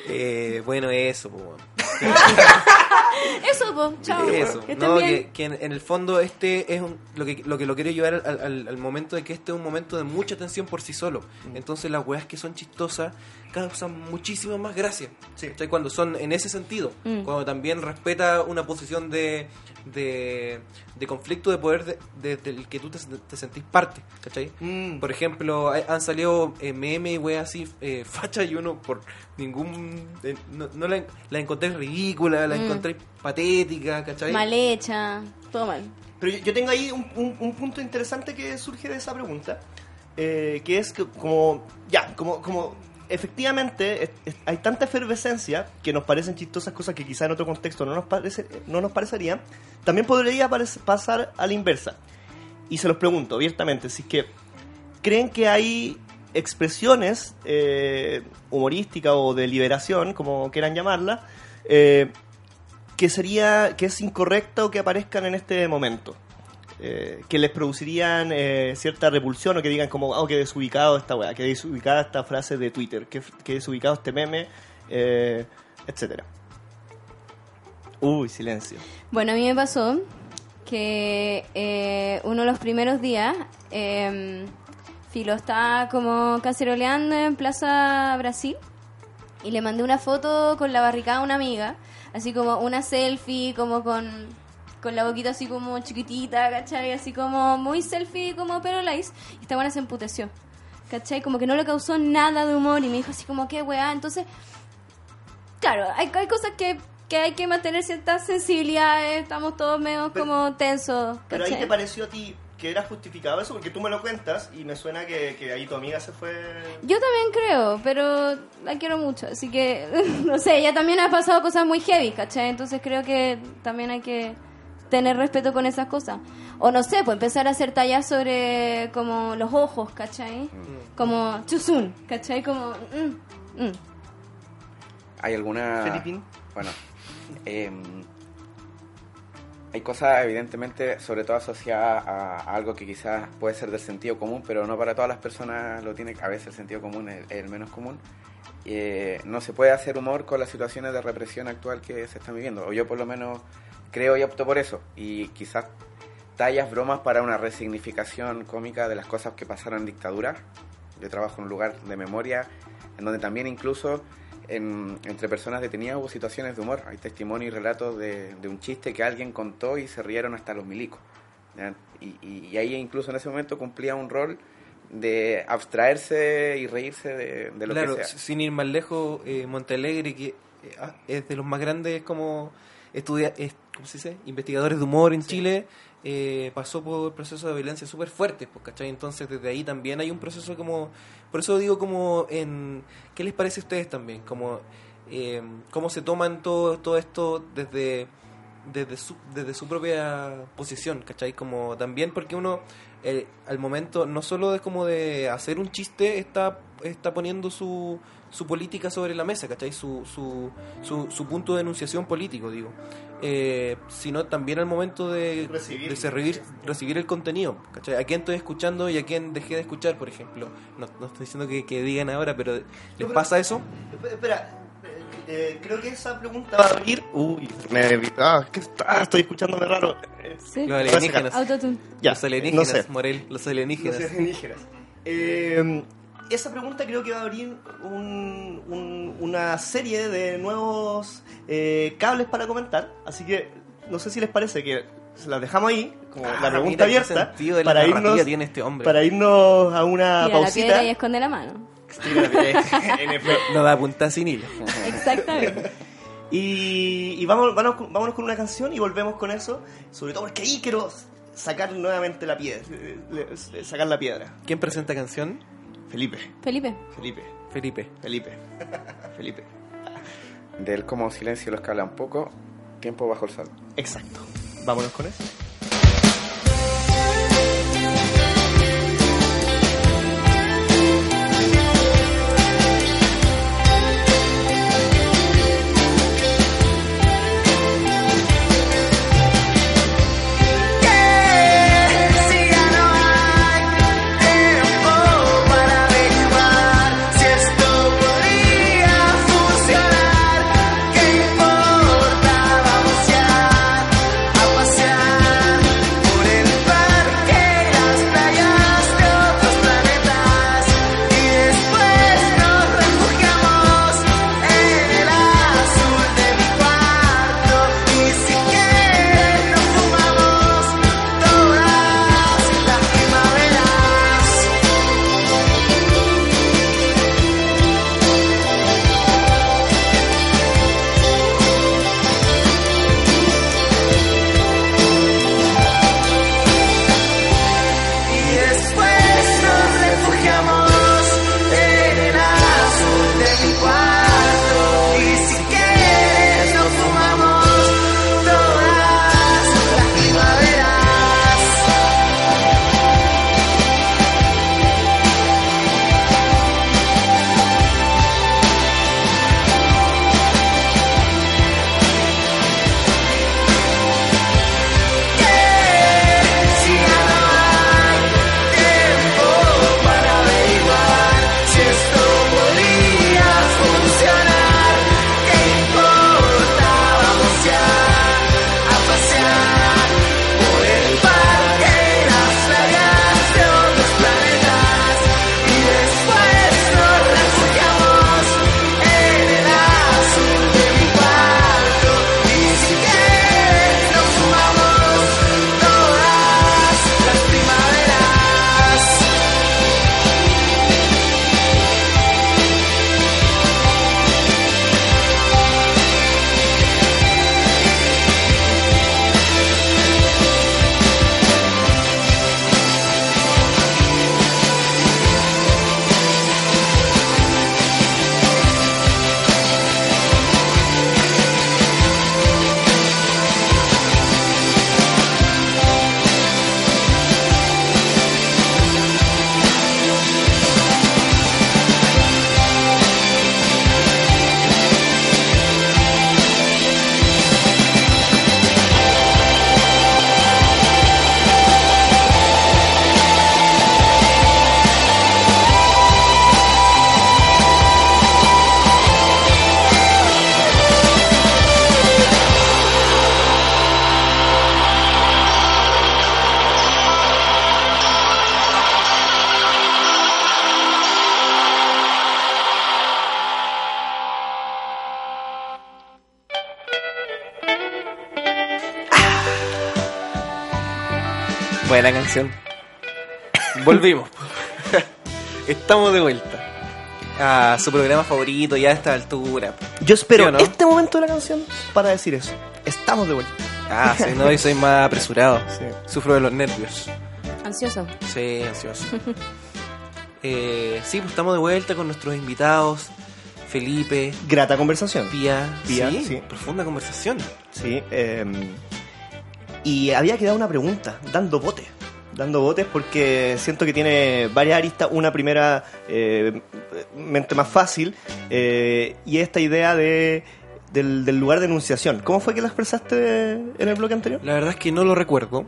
Eh, bueno, eso, pues, bueno. Eso, po. Chao. Eso, Que no, que, que en, en el fondo este es un- lo que lo que lo quiero llevar al, al- al momento de que este es un momento de mucha tensión por sí solo. Entonces las weas que son chistosas causan muchísima más gracia. Sí. Cuando son en ese sentido, Mm. cuando también respeta una posición de, de, de conflicto de poder de- de- del que tú te, te sentís parte. ¿cachai? Mm. Por ejemplo, hay- han salido eh, memes y weas así, eh, facha y uno por ningún... eh, no no la, la encontré ridícula, la Mm. encontré patética, ¿cachai? Mal hecha. Todo mal. Pero yo, yo tengo ahí un, un- un punto interesante que surge de esa pregunta, eh, que es que como, ya, como, como efectivamente hay tanta efervescencia que nos parecen chistosas cosas que quizá en otro contexto no nos, parece, no nos parecerían, también podría pasar a la inversa. y se los pregunto abiertamente, si es que creen que hay expresiones eh, humorísticas o de liberación, como quieran llamarla, eh, que sería que es incorrecto que aparezcan en este momento. Eh, que les producirían eh, cierta repulsión o que digan como, oh, que desubicado esta weá, que desubicada esta frase de Twitter, que, que desubicado este meme, eh, etcétera. Uy, silencio. Bueno, a mí me pasó que eh, uno de los primeros días, eh, Filo estaba como caceroleando en Plaza Brasil y le mandé una foto con la barricada a una amiga, así como una selfie, como con, con la boquita así como chiquitita, ¿cachai? Así como muy selfie, como pero lice. Y esta buena se emputeció, ¿cachai? Como que no le causó nada de humor y me dijo así como, qué weá. Entonces, claro, hay, hay cosas que, que hay que mantener ciertas sensibilidades, estamos todos medio Pero- como tensos. Pero ahí ¿cachai? te pareció a ti que era justificado eso, porque tú me lo cuentas y me suena que, que ahí tu amiga se fue... Yo también creo, pero la quiero mucho, así que, no sé, ella también ha pasado cosas muy heavy, ¿cachai? Entonces creo que también hay que tener respeto con esas cosas. O no sé, pues empezar a hacer tallas sobre como los ojos, ¿cachai? Como chusun, ¿cachai? Como... mm, mm. ¿Hay alguna...? Felipín. Bueno, em, hay cosas evidentemente, sobre todo asociadas a, a algo que quizás puede ser del sentido común, pero no para todas las personas lo tiene, a veces el sentido común es, es el menos común. Eh, no se puede hacer humor con las situaciones de represión actual que se están viviendo, o yo por lo menos creo y opto por eso, y quizás tallas, bromas para una resignificación cómica de las cosas que pasaron en dictadura. Yo trabajo en un lugar de memoria en donde también incluso en- entre personas detenidas hubo situaciones de humor. Hay testimonios y relatos de, de un chiste que alguien contó y se rieron hasta los milicos. Y, y- y ahí incluso en ese momento cumplía un rol de abstraerse y reírse de, de lo claro, que sea. sin ir más lejos, eh, Montalegre, que eh, ah, es de los más grandes como estudia es- ¿cómo se dice? investigadores de humor en Chile, eh, pasó por procesos de violencia súper fuertes, pues, ¿cachai? Entonces desde ahí también hay un proceso como, por eso digo como en, ¿qué les parece a ustedes también? Como, eh, ¿cómo se toman todo, todo esto desde desde su, desde su propia posición, ¿cachai? Como también porque uno eh, al momento no solo es como de hacer un chiste, está, está poniendo su, su política sobre la mesa, ¿cachai? Su, su, su, su punto de enunciación político, digo. Eh, sino también al momento de Recibir. de recibir, recibir el contenido, ¿cachai? A quién estoy escuchando y a quién dejé de escuchar, por ejemplo. No, no estoy diciendo que, que digan ahora, pero ¿les pero- pasa eso? Esp- Espera, eh, eh, creo que esa pregunta va a abrir... Uy, me, ah, ¿qué está? estoy escuchándome raro. Sí. Los alienígenas. Autotune. Ya, los alienígenas, no sé. Morel, los alienígenas. Los alienígenas. Eh, esa pregunta creo que va a abrir un- un- una serie de nuevos eh, cables para comentar. Así que no sé si les parece que se las dejamos ahí, como Ah, la pregunta mira qué abierta, sentido de la para irnos, tiene este hombre. para irnos a una Tira la pausita. piedra y esconde la mano. No da punta sin hilo. Exactamente. Y, y vamos, vámonos, con- vámonos con una canción y volvemos con eso. Sobre todo porque ahí quiero sacar nuevamente la piedra. eh, Sacar la piedra. ¿Quién presenta canción? Felipe, Felipe. Felipe, Felipe. Felipe, Felipe. De él como silencio los que hablan poco, tiempo bajo el sol. Exacto. Vámonos con eso. Buena canción. Volvimos. Estamos de vuelta. A su programa favorito ya a esta altura. Yo espero ¿Sí no? este momento de la canción para decir eso. Estamos de vuelta. Ah, sí, no, y soy más apresurado. Sí. Sufro de los nervios. Ansioso. Sí, ansioso. eh, sí, pues estamos de vuelta con nuestros invitados. Felipe, Grata conversación. Pía. Pía, sí, sí. profunda conversación. Sí. eh, y había quedado una pregunta, dando botes. Dando botes porque siento que tiene varias aristas. Una primera, eh, mente más fácil, eh, y esta idea de, del, del lugar de enunciación. ¿Cómo fue que la expresaste en el bloque anterior? La verdad es que no lo recuerdo,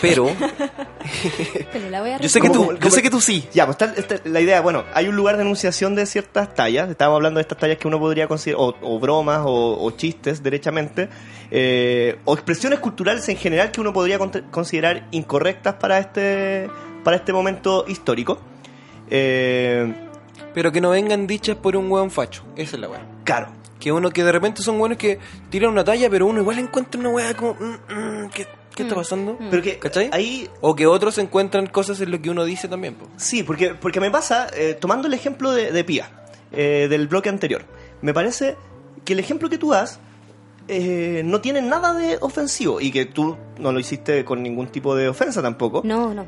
pero Pero la voy a yo sé que ¿Cómo- tú, yo sé que tú sí. Ya, pues está, está la idea, bueno, hay un lugar de enunciación de ciertas tallas, estábamos hablando de estas tallas que uno podría considerar, o, o bromas, o, o chistes, derechamente, eh, o expresiones culturales en general que uno podría con- considerar incorrectas para este, para este momento histórico. Eh, Pero que no vengan dichas por un hueón facho. Esa es la weá. claro, Que uno que de repente son buenos que tiran una talla, pero uno igual encuentra una weá como. mm, mm, ¿Qué, qué está pasando? pero que ¿Cachai? ahí O que otros encuentran cosas en lo que uno dice también. po. Sí, porque, porque me pasa, eh, tomando el ejemplo de, de Pía, eh, del bloque anterior, me parece que el ejemplo que tú das eh, no tiene nada de ofensivo y que tú no lo hiciste con ningún tipo de ofensa tampoco. No, no.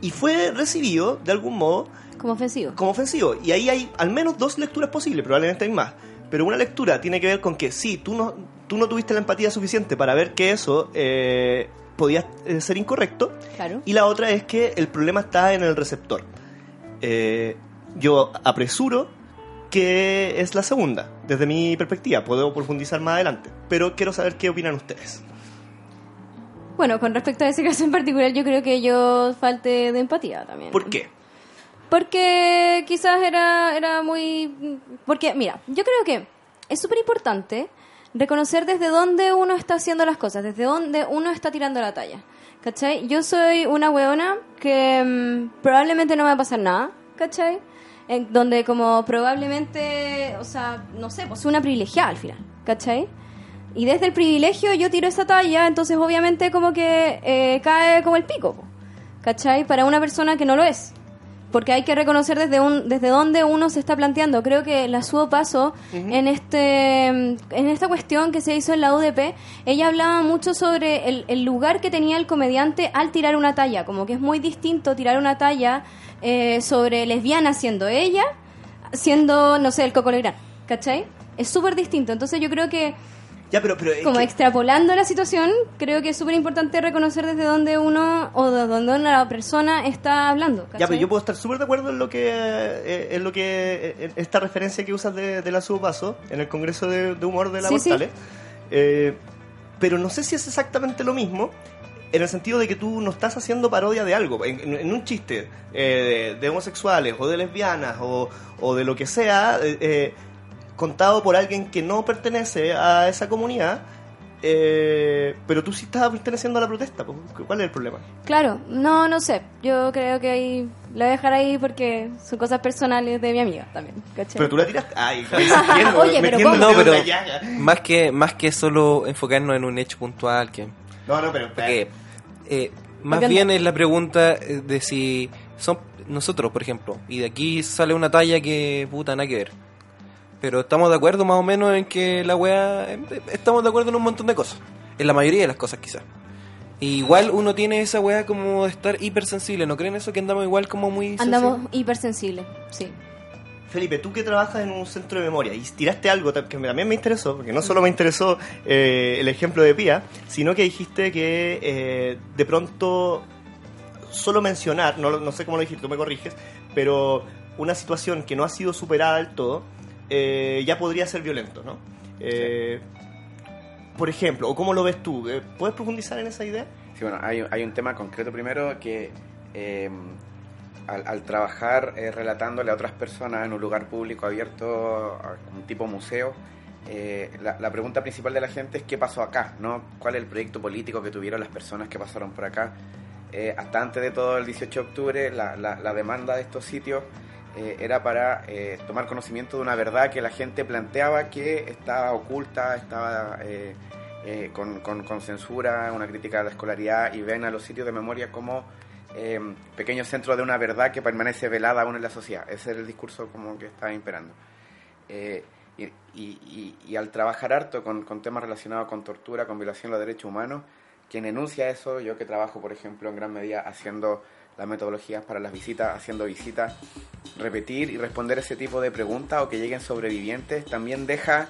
Y fue recibido, de algún modo, Como ofensivo. como ofensivo. Y ahí hay al menos dos lecturas posibles, probablemente hay más. Pero una lectura tiene que ver con que sí, tú no, tú no tuviste la empatía suficiente para ver que eso eh, podía eh, ser incorrecto. Claro. Y la otra es que el problema está en el receptor. Eh, yo apresuro que es la segunda, desde mi perspectiva. Puedo profundizar más adelante. Pero quiero saber qué opinan ustedes. Bueno, con respecto a ese caso en particular, yo creo que yo falte de empatía también. ¿Por qué? Porque quizás era, era muy... Porque, mira, yo creo que es súper importante reconocer desde dónde uno está haciendo las cosas, desde dónde uno está tirando la talla. ¿Cachai? Yo soy una weona que mm, probablemente no me va a pasar nada, ¿cachai? En donde como probablemente, o sea, no sé, pues soy una privilegiada al final, ¿cachai? Y desde el privilegio yo tiro esa talla, entonces obviamente como que eh, cae como el pico, ¿cachai? Para una persona que no lo es. Porque hay que reconocer desde un, desde dónde uno se está planteando. Creo que la subo paso en este en esta cuestión que se hizo en la UDP, ella hablaba mucho sobre el, el lugar que tenía el comediante al tirar una talla. Como que es muy distinto tirar una talla eh, sobre lesbiana siendo ella, siendo, no sé, el Coco Legrand. ¿Cachai? Es súper distinto. Entonces yo creo que Ya, pero, pero es como que- extrapolando la situación, creo que es súper importante reconocer desde dónde uno o de dónde la persona está hablando. Ya, pero yo puedo estar súper de acuerdo en lo que eh, en lo que en esta referencia que usas de, de la Subapaso en el Congreso de, de Humor de la Sí, sí. Eh, pero no sé si es exactamente lo mismo en el sentido de que tú no estás haciendo parodia de algo. En, un chiste eh, de, de homosexuales o de lesbianas o, o de lo que sea, eh, eh, contado por alguien que no pertenece a esa comunidad, eh, pero tú sí estás perteneciendo a la protesta. ¿Cuál es el problema? Claro, no, no sé. Yo creo que ahí la voy a dejar ahí porque son cosas personales de mi amiga también. ¿cachai? Pero tú la tiraste. Ay, metiendo- Oye, pero No, pero-. Más que, más que solo enfocarnos en un hecho puntual, que No, no, pero. porque, eh, más bien es la pregunta eh, de si son nosotros, por ejemplo, y de aquí sale una talla que puta nada que ver. Pero estamos de acuerdo más o menos en que la weá. eh, Estamos de acuerdo en un montón de cosas. En la mayoría de las cosas, quizás. Y igual uno tiene esa weá como de estar hipersensible. ¿No creen eso que andamos igual como muy Andamos sensibles? hipersensibles, sí. Felipe, tú que trabajas en un centro de memoria y tiraste algo que también me interesó, porque no solo me interesó eh, el ejemplo de Pía, sino que dijiste que eh, de pronto solo mencionar, no, lo- no sé cómo lo dijiste, tú me corriges, pero una situación que no ha sido superada del todo, eh, ya podría ser violento, ¿no? Eh, Por ejemplo, o cómo lo ves tú, Eh, ¿puedes profundizar en esa idea? Sí, bueno, hay, hay un tema concreto primero que eh, al, al trabajar eh, relatándole a otras personas en un lugar público abierto, un tipo museo, eh, la, la pregunta principal de la gente es qué pasó acá, ¿no? ¿Cuál es el proyecto político que tuvieron las personas que pasaron por acá? Hasta antes de todo el 18 de octubre, la, la- la demanda de estos sitios eh, era para eh, tomar conocimiento de una verdad que la gente planteaba que estaba oculta, estaba eh, eh, con, con- con censura, una crítica a la escolaridad y ven a los sitios de memoria como eh, pequeño centro de una verdad que permanece velada aún en la sociedad. Ese es el discurso como que está imperando. Y- y- y al trabajar harto con, con temas relacionados con tortura, con violación de los derechos humanos, quien enuncia eso, yo que trabajo, por ejemplo, en gran medida haciendo las metodologías para las visitas, haciendo visitas, repetir y responder ese tipo de preguntas o que lleguen sobrevivientes, también deja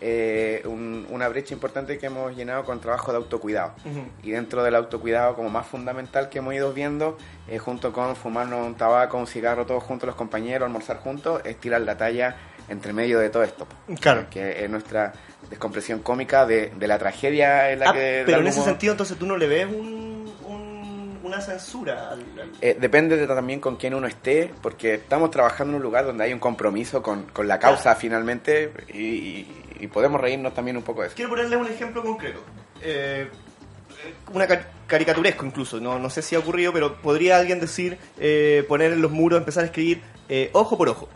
eh, un- una brecha importante que hemos llenado con trabajo de autocuidado. Y dentro del autocuidado, como más fundamental que hemos ido viendo, eh, junto con fumarnos un tabaco, un cigarro, todos juntos los compañeros, almorzar juntos, es tirar la talla entre medio de todo esto. Claro. Que es nuestra descompresión cómica de, de la tragedia en la Ah, que... pero en ese humor. sentido, entonces tú no le ves un- una censura al, al- Eh, depende de también con quién uno esté, porque estamos trabajando en un lugar donde hay un compromiso con, con la causa finalmente y, y- y podemos reírnos también un poco de eso. Quiero ponerle un ejemplo concreto. Eh, una ca- caricaturesco incluso, no, no sé si ha ocurrido, pero podría alguien decir, eh, poner en los muros, empezar a escribir eh, ojo por ojo.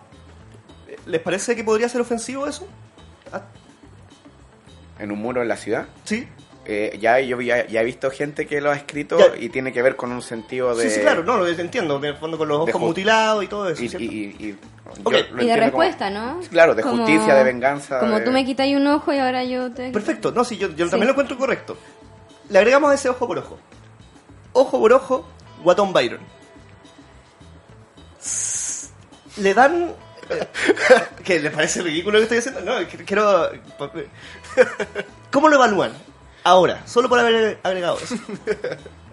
¿Les parece que podría ser ofensivo eso? Ah, En un muro en la ciudad. ¿Sí? Eh, ya yo ya, ya he visto gente que lo ha escrito Ya. y tiene que ver con un sentido de... Sí, sí, claro, no, lo entiendo, en el fondo con los ojos mutilados y todo eso. Y, ¿cierto? y- y- y- Ok. yo lo Y de entiendo como- respuesta, ¿no? Claro, de Como- justicia, de venganza. Como de- tú me quitas un ojo y ahora yo te... Perfecto, no, sí, yo, yo Sí. también lo encuentro correcto. Le agregamos ese ojo por ojo. Ojo por ojo, Guatón Byron. Le dan... ¿Qué? ¿Les parece ridículo lo que estoy haciendo? No, qu- quiero... ¿Cómo lo evalúan? Ahora, solo por haber agregado eso.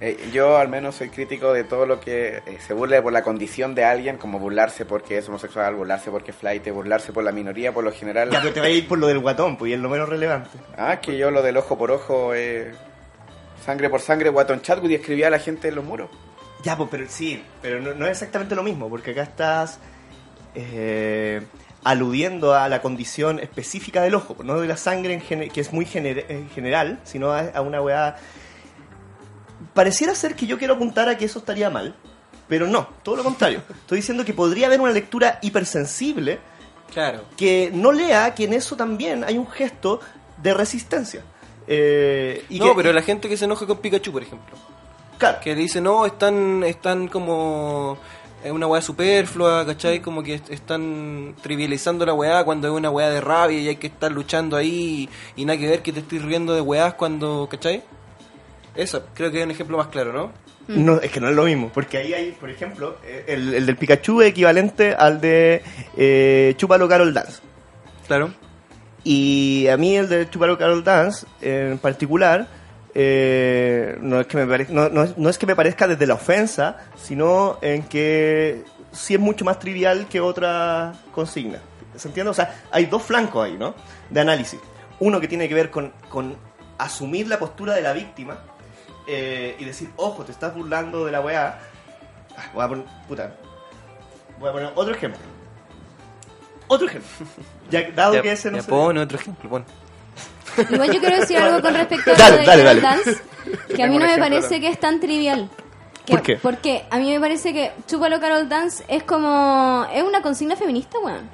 Eh, yo al menos soy crítico de todo lo que eh, se burle por la condición de alguien, como burlarse porque es homosexual, burlarse porque es flight, burlarse por la minoría, por lo general. Ya, pero te va a ir por lo del guatón, pues y es lo menos relevante. Ah, que yo lo del ojo por ojo, eh, sangre por sangre, Watton Chatwood y escribía a la gente en los muros. Ya, pues, pero sí, pero no, no es exactamente lo mismo, porque acá estás eh, aludiendo a la condición específica del ojo, no de la sangre en que es muy gener- en general, sino a, a una weá... Pareciera ser que yo quiero apuntar a que eso estaría mal, pero no, todo lo contrario. Estoy diciendo que podría haber una lectura hipersensible Claro. que no lea que en eso también hay un gesto de resistencia. Eh, y no, que- pero la gente que se enoja con Pikachu, por ejemplo. claro, Que dice, no, están, están como... Es una weá superflua, ¿cachai? Como que est- están trivializando la weá cuando es una weá de rabia y hay que estar luchando ahí y, y nada que ver que te estoy riendo de weás cuando, ¿cachai? Eso, creo que es un ejemplo más claro, ¿no? No, es que no es lo mismo, porque ahí hay, por ejemplo, eh, el, el del Pikachu es equivalente al de eh, Chúpalo Carol Dance. Claro. Y a mí el de Chúpalo Carol Dance, en particular, eh, no, es que me parezca, no, no es, no es que me parezca desde la ofensa, sino en que sí es mucho más trivial que otra consigna. ¿Se entiende? O sea, hay dos flancos ahí, ¿no? De análisis. Uno que tiene que ver con, con asumir la postura de la víctima eh, y decir, ojo, te estás burlando de la weá. Ah, Voy a poner, puta, voy a poner otro ejemplo. Otro ejemplo. Ya, dado Ya, que ese no ya se- pone otro ejemplo. Igual yo quiero decir algo con respecto a Dale, lo de dale. Dance, que a mí no me parece que es tan trivial. Que- ¿Por qué? Porque a mí me parece que Chúpalo Carol Dance es como... Es una consigna feminista, weón.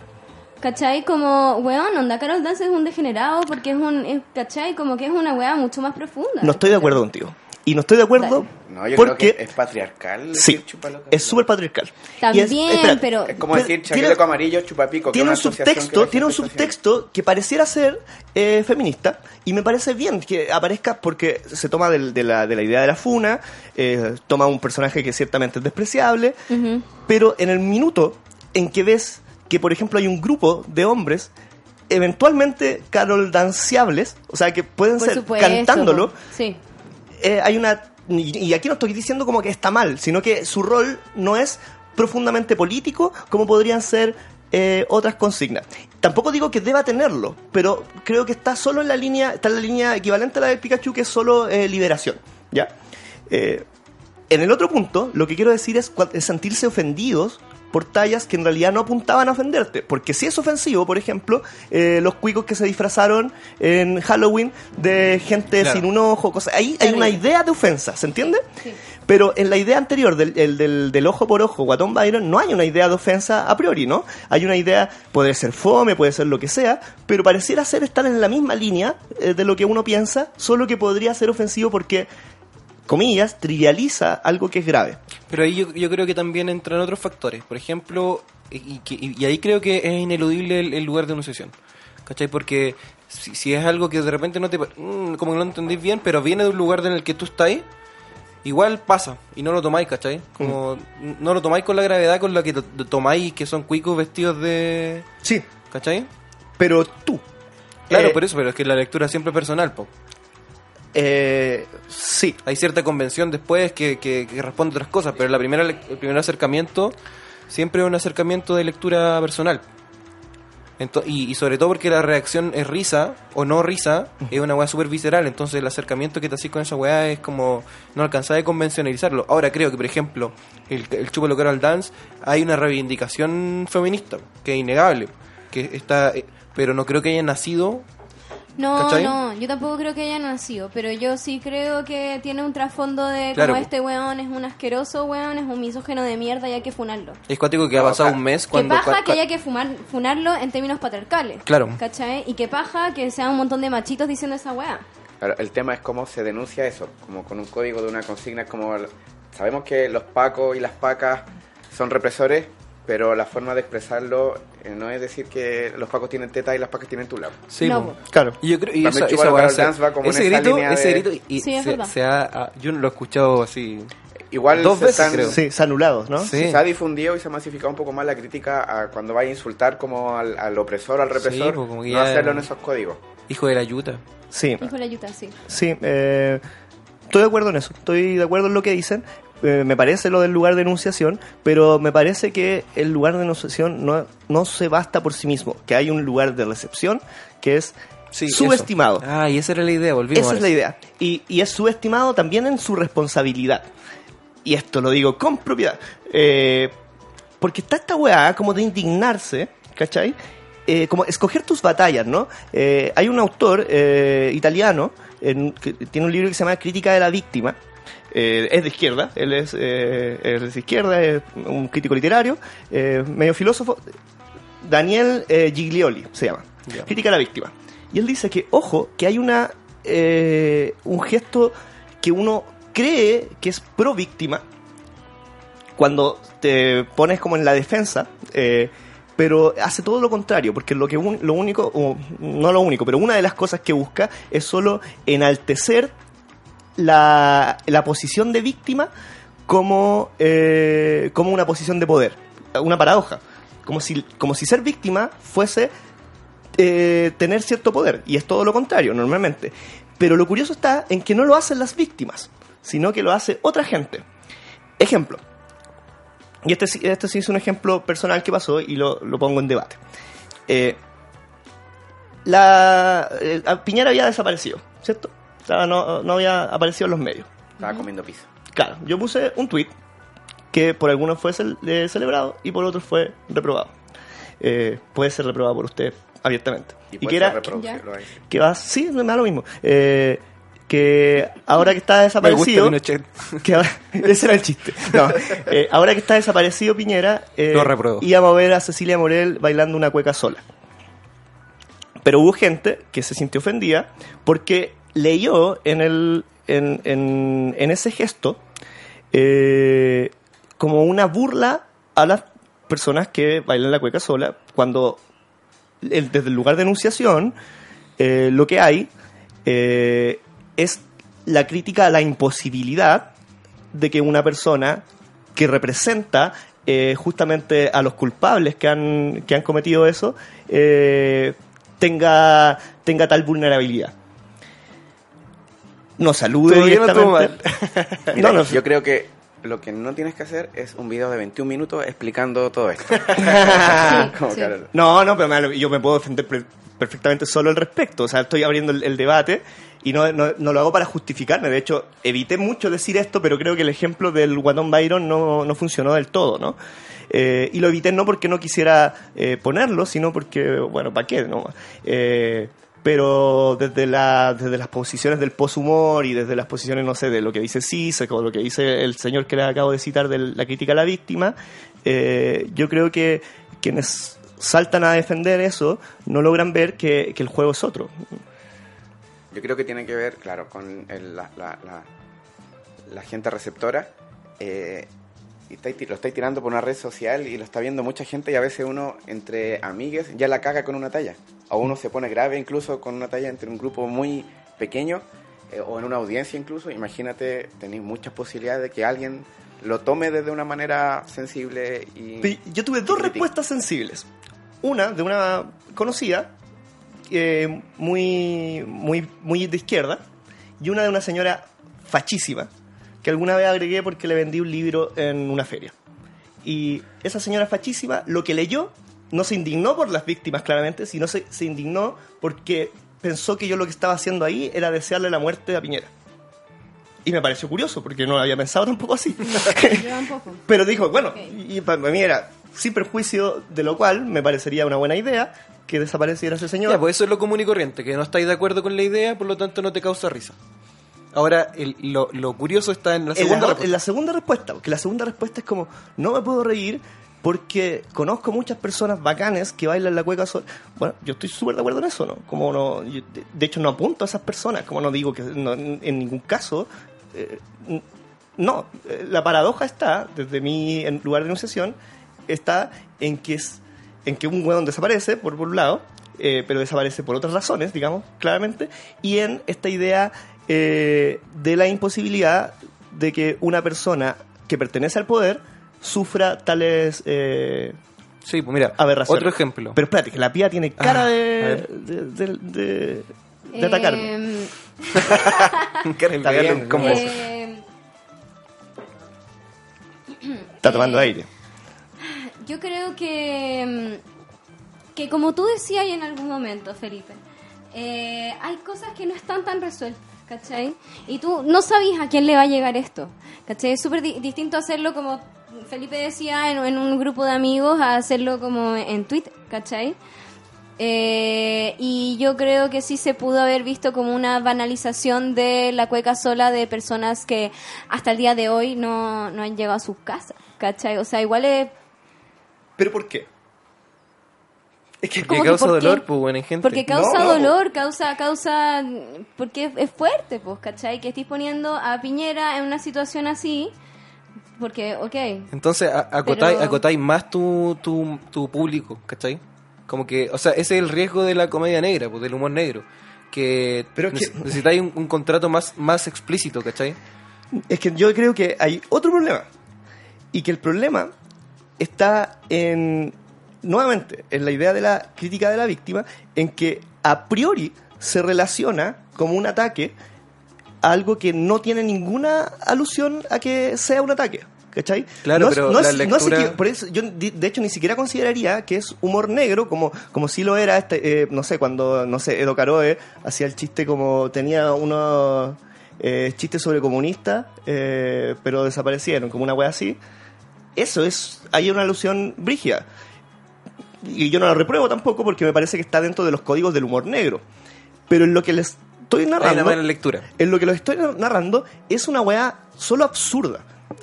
¿Cachai? Como, weón, onda, Carol Dance es un degenerado porque es un... es- ¿Cachai? Como que es una weá mucho más profunda. No estoy de acuerdo contigo. Y no estoy de acuerdo No, yo porque... creo que es patriarcal. Sí, es súper patriarcal. Y También, es- espera, pero... Es como Pero decir tiene- chaleco amarillo, chupapico. que tiene un subtexto, tiene un subtexto que pareciera ser eh, feminista y me parece bien que aparezca porque se toma del- de, la, de la idea de la funa, eh, toma un personaje que ciertamente es despreciable, pero en el minuto en que ves que, por ejemplo, hay un grupo de hombres eventualmente carol danciables, o sea, que pueden Por ser supuesto. cantándolo, Sí. Eh, hay una y, aquí no estoy diciendo como que está mal, sino que su rol no es profundamente político como podrían ser eh, otras consignas. Tampoco digo que deba tenerlo, pero creo que está solo en la línea, está en la línea equivalente a la del Pikachu, que es solo eh, liberación. ¿Ya? Eh, en el otro punto, lo que quiero decir es sentirse ofendidos por tallas que en realidad no apuntaban a ofenderte. Porque si es ofensivo, por ejemplo, eh, los cuicos que se disfrazaron en Halloween de gente Claro. sin un ojo, cosas. Ahí hay una idea de ofensa, ¿se entiende? Sí. Pero en la idea anterior del, el del, del ojo por ojo, Guatón Byron, no hay una idea de ofensa a priori, ¿no? Hay una idea, puede ser fome, puede ser lo que sea, pero pareciera ser estar en la misma línea eh, de lo que uno piensa, solo que podría ser ofensivo porque comillas, trivializa algo que es grave. Pero ahí yo, yo creo que también entran otros factores. Por ejemplo, y, y ahí creo que es ineludible el, el lugar de enunciación. ¿Cachai? Porque si, si es algo que de repente no te... mm, como que no lo entendís bien, pero viene de un lugar en el que tú estás ahí, igual pasa y no lo tomáis, ¿cachai? Como n- no lo tomáis con la gravedad con la que to- tomáis que son cuicos vestidos de... Sí, ¿Cachai? pero tú. Claro, eh, por eso, pero es que la lectura siempre es personal, po. Eh, sí, Hay cierta convención después que, que, que responde a otras cosas, pero la primera, el primer acercamiento siempre es un acercamiento de lectura personal. Y, y sobre todo porque la reacción es risa o no risa, es una weá súper visceral, entonces el acercamiento que te haces con esa weá es como no alcanzar de convencionalizarlo. Ahora creo que, por ejemplo, el, el Chupo Local Dance hay una reivindicación feminista, que es innegable, que está, eh, pero no creo que haya nacido No, ¿Cachai? no, yo tampoco creo que haya nacido, pero yo sí creo que tiene un trasfondo de Claro. como este weón es un asqueroso weón, es un misógeno de mierda y hay que funarlo. Es cuático que ha pasado sea, un mes que cuando... paja cua- que haya que fumar, funarlo en términos patriarcales. Claro. ¿Cachai? Y que paja que sea un montón de machitos diciendo esa weá. Claro, el tema es cómo se denuncia eso, como con un código de una consigna, como sabemos que los pacos y las pacas son represores, pero la forma de expresarlo eh, no es decir que los pacos tienen teta y las pacas tienen tula. Sí, No, claro. Y yo creo y se- Dance va como en ese esa grito, línea ese de- grito y Sí, es se, ha, ah, yo no lo he escuchado así. Igual Dos se, veces, están- creo. Sí, se anulados, ¿no? Sí. se ha difundido y se ha masificado un poco más la crítica a cuando va a insultar como al, al opresor, al represor, como no hacerlo en esos códigos. Hijo de la yuta. Sí, Hijo de la yuta, sí. sí. eh, estoy de acuerdo en eso. Estoy de acuerdo en lo que dicen. Eh, me parece lo del lugar de enunciación, pero me parece que el lugar de enunciación no, no se basta por sí mismo. Que hay un lugar de recepción que es Sí, subestimado. eso. Ah, y esa era la idea, volvimos. Esa es la idea. Y, y es subestimado también en su responsabilidad. Y esto lo digo con propiedad. Eh, porque está esta weá como de indignarse, ¿cachai? Eh, como escoger tus batallas, ¿no? Eh, hay un autor eh, italiano en- que tiene un libro que se llama Crítica de la Víctima. Eh, es de izquierda, él es, eh, es de izquierda, es un crítico literario, eh, medio filósofo. Daniel Giglioli se llama. Crítica a la víctima. Y él dice que, ojo, que hay una un gesto que uno cree que es pro víctima cuando te pones como en la defensa, pero hace todo lo contrario, porque lo que un- lo único, o no lo único, pero una de las cosas que busca es solo enaltecer la, la posición de víctima como, eh, como una posición de poder, una paradoja, como si, como si ser víctima fuese eh, tener cierto poder, y es todo lo contrario normalmente. Pero lo curioso está en que no lo hacen las víctimas, sino que lo hace otra gente. Ejemplo, y este, este sí es un ejemplo personal que pasó y lo, lo pongo en debate. Eh, la, eh, Piñera había desaparecido, ¿cierto? No, no había aparecido en los medios. Estaba comiendo pizza. Claro, yo puse un tweet que por algunos fue eh, celebrado y por otros fue reprobado. Eh, puede ser reprobado por usted abiertamente. Y, que era que va, sí, me da lo mismo. Eh, que ahora que está Me gusta desaparecido, que ahora- ese era el chiste. No, eh, ahora que está desaparecido Piñera, eh, Lo íbamos a ver a Cecilia Morel bailando una cueca sola. Pero hubo gente que se sintió ofendida porque leyó en, el, en, en, en ese gesto eh, como una burla a las personas que bailan la cueca sola cuando desde el lugar de enunciación eh, lo que hay eh, es la crítica a la imposibilidad de que una persona que representa eh, justamente a los culpables que han, que han cometido eso tenga, tenga tal vulnerabilidad. No salude no. Mira, No, no, yo creo que lo que no tienes que hacer es un video de 21 minutos explicando todo esto. Sí. No, no, pero yo me puedo defender perfectamente solo al respecto. O sea, estoy abriendo el, el debate y no, no- no lo hago para justificarme. De hecho, evité mucho decir esto, pero creo que el ejemplo del Guatón Byron no, no funcionó del todo, ¿no? Eh, y lo evité no porque no quisiera eh, ponerlo, sino porque, bueno, ¿para qué? No? Eh, pero desde, la, desde las posiciones del poshumor y desde las posiciones, no sé, de lo que dice Sisek o lo que dice el señor que les acabo de citar de la crítica a la víctima, eh, yo creo que quienes saltan a defender eso no logran ver que, que el juego es otro. Yo creo que tiene que ver, claro, con el- la, la- la- la gente receptora, eh, y estáis ti- lo estáis tirando por una red social y lo está viendo mucha gente y a veces uno entre amigues ya la caga con una talla. O uno se pone grave incluso con una talla entre un grupo muy pequeño eh, o en una audiencia incluso. Imagínate, tenéis muchas posibilidades de que alguien lo tome desde una manera sensible y... Yo tuve dos respuestas sensibles. Una de una conocida, eh, muy, muy, muy de izquierda, y una de una señora fachísima, que alguna vez agregué porque le vendí un libro en una feria. Y esa señora fachísima lo que leyó no se indignó por las víctimas claramente, sino se, se indignó porque pensó que yo lo que estaba haciendo ahí era desearle la muerte a Piñera. Y me pareció curioso, porque no lo había pensado tampoco así. Yo tampoco. Pero dijo, bueno, Ok. y para mí era sin perjuicio de lo cual me parecería una buena idea que desapareciera ese señor. Ya, pues eso es lo común y corriente, que no estáis de acuerdo con la idea, por lo tanto no te causa risa. Ahora, el- lo, lo curioso está en la en, segunda la, respuesta. en la segunda respuesta, porque la segunda respuesta es como, no me puedo reír porque conozco muchas personas bacanes que bailan la cueca sola. Bueno, yo estoy súper de acuerdo en eso, ¿no? Como no, yo- de, hecho no apunto a esas personas, como no digo que no, en ningún caso, eh, no, eh, la paradoja está, desde mi en lugar de enunciación, está en que es en que un hueón desaparece, por, por un lado, eh, pero desaparece por otras razones, digamos, claramente, y en esta idea eh, de la imposibilidad de que una persona que pertenece al poder sufra tales eh, Sí, pues mira, aberraciones. otro ejemplo. Pero espérate, que la pía tiene cara Ah, a de, de, de, de- de atacarme. Em, Quieren Está pegarle bien, un ¿cómo combo. es? em, Está tomando aire. Yo creo que, mm, que como tú decías en algún momento, Felipe, eh, hay cosas que no están tan resueltas, ¿cachai? Y tú no sabías a quién le va a llegar esto, ¿cachai? Es súper di- distinto hacerlo como Felipe decía en, en un grupo de amigos a hacerlo como en Twitter, ¿cachai? Eh, y yo creo que sí se pudo haber visto como una banalización de la cueca sola de personas que hasta el día de hoy no, no han llegado a sus casas, ¿cachai? O sea, igual es ¿Pero por qué? Es que ¿Cómo Que que causa dolor, pues, buena gente. Porque causa No, no, dolor, causa, causa, porque es, fuerte, pues, ¿cachai? Que estés poniendo a Piñera en una situación así, porque, ok, Entonces, acotáis, Pero- acotáis más tu, tu, tu público, ¿cachai? Como que, o sea, ese es el riesgo de la comedia negra, pues, del humor negro. Que, Pero es que- nece- necesitáis un, un contrato más, más explícito, ¿cachai? Es que yo creo que hay otro problema. Y que el problema está en, nuevamente, en la idea de la crítica de la víctima, en que a priori se relaciona como un ataque a algo que no tiene ninguna alusión a que sea un ataque. ¿Cachai? Claro, No es- pero no la es- no es por eso yo de hecho ni siquiera consideraría que es humor negro como como si lo era este eh, no sé cuando no sé Edo Caroe hacía el chiste como tenía unos eh, chistes sobre comunistas eh, pero desaparecieron como una wea así eso es hay una alusión brígida y yo no la repruebo tampoco porque me parece que está dentro de los códigos del humor negro pero en lo que les estoy narrando mala lectura. en lo que les estoy narrando es una wea solo absurda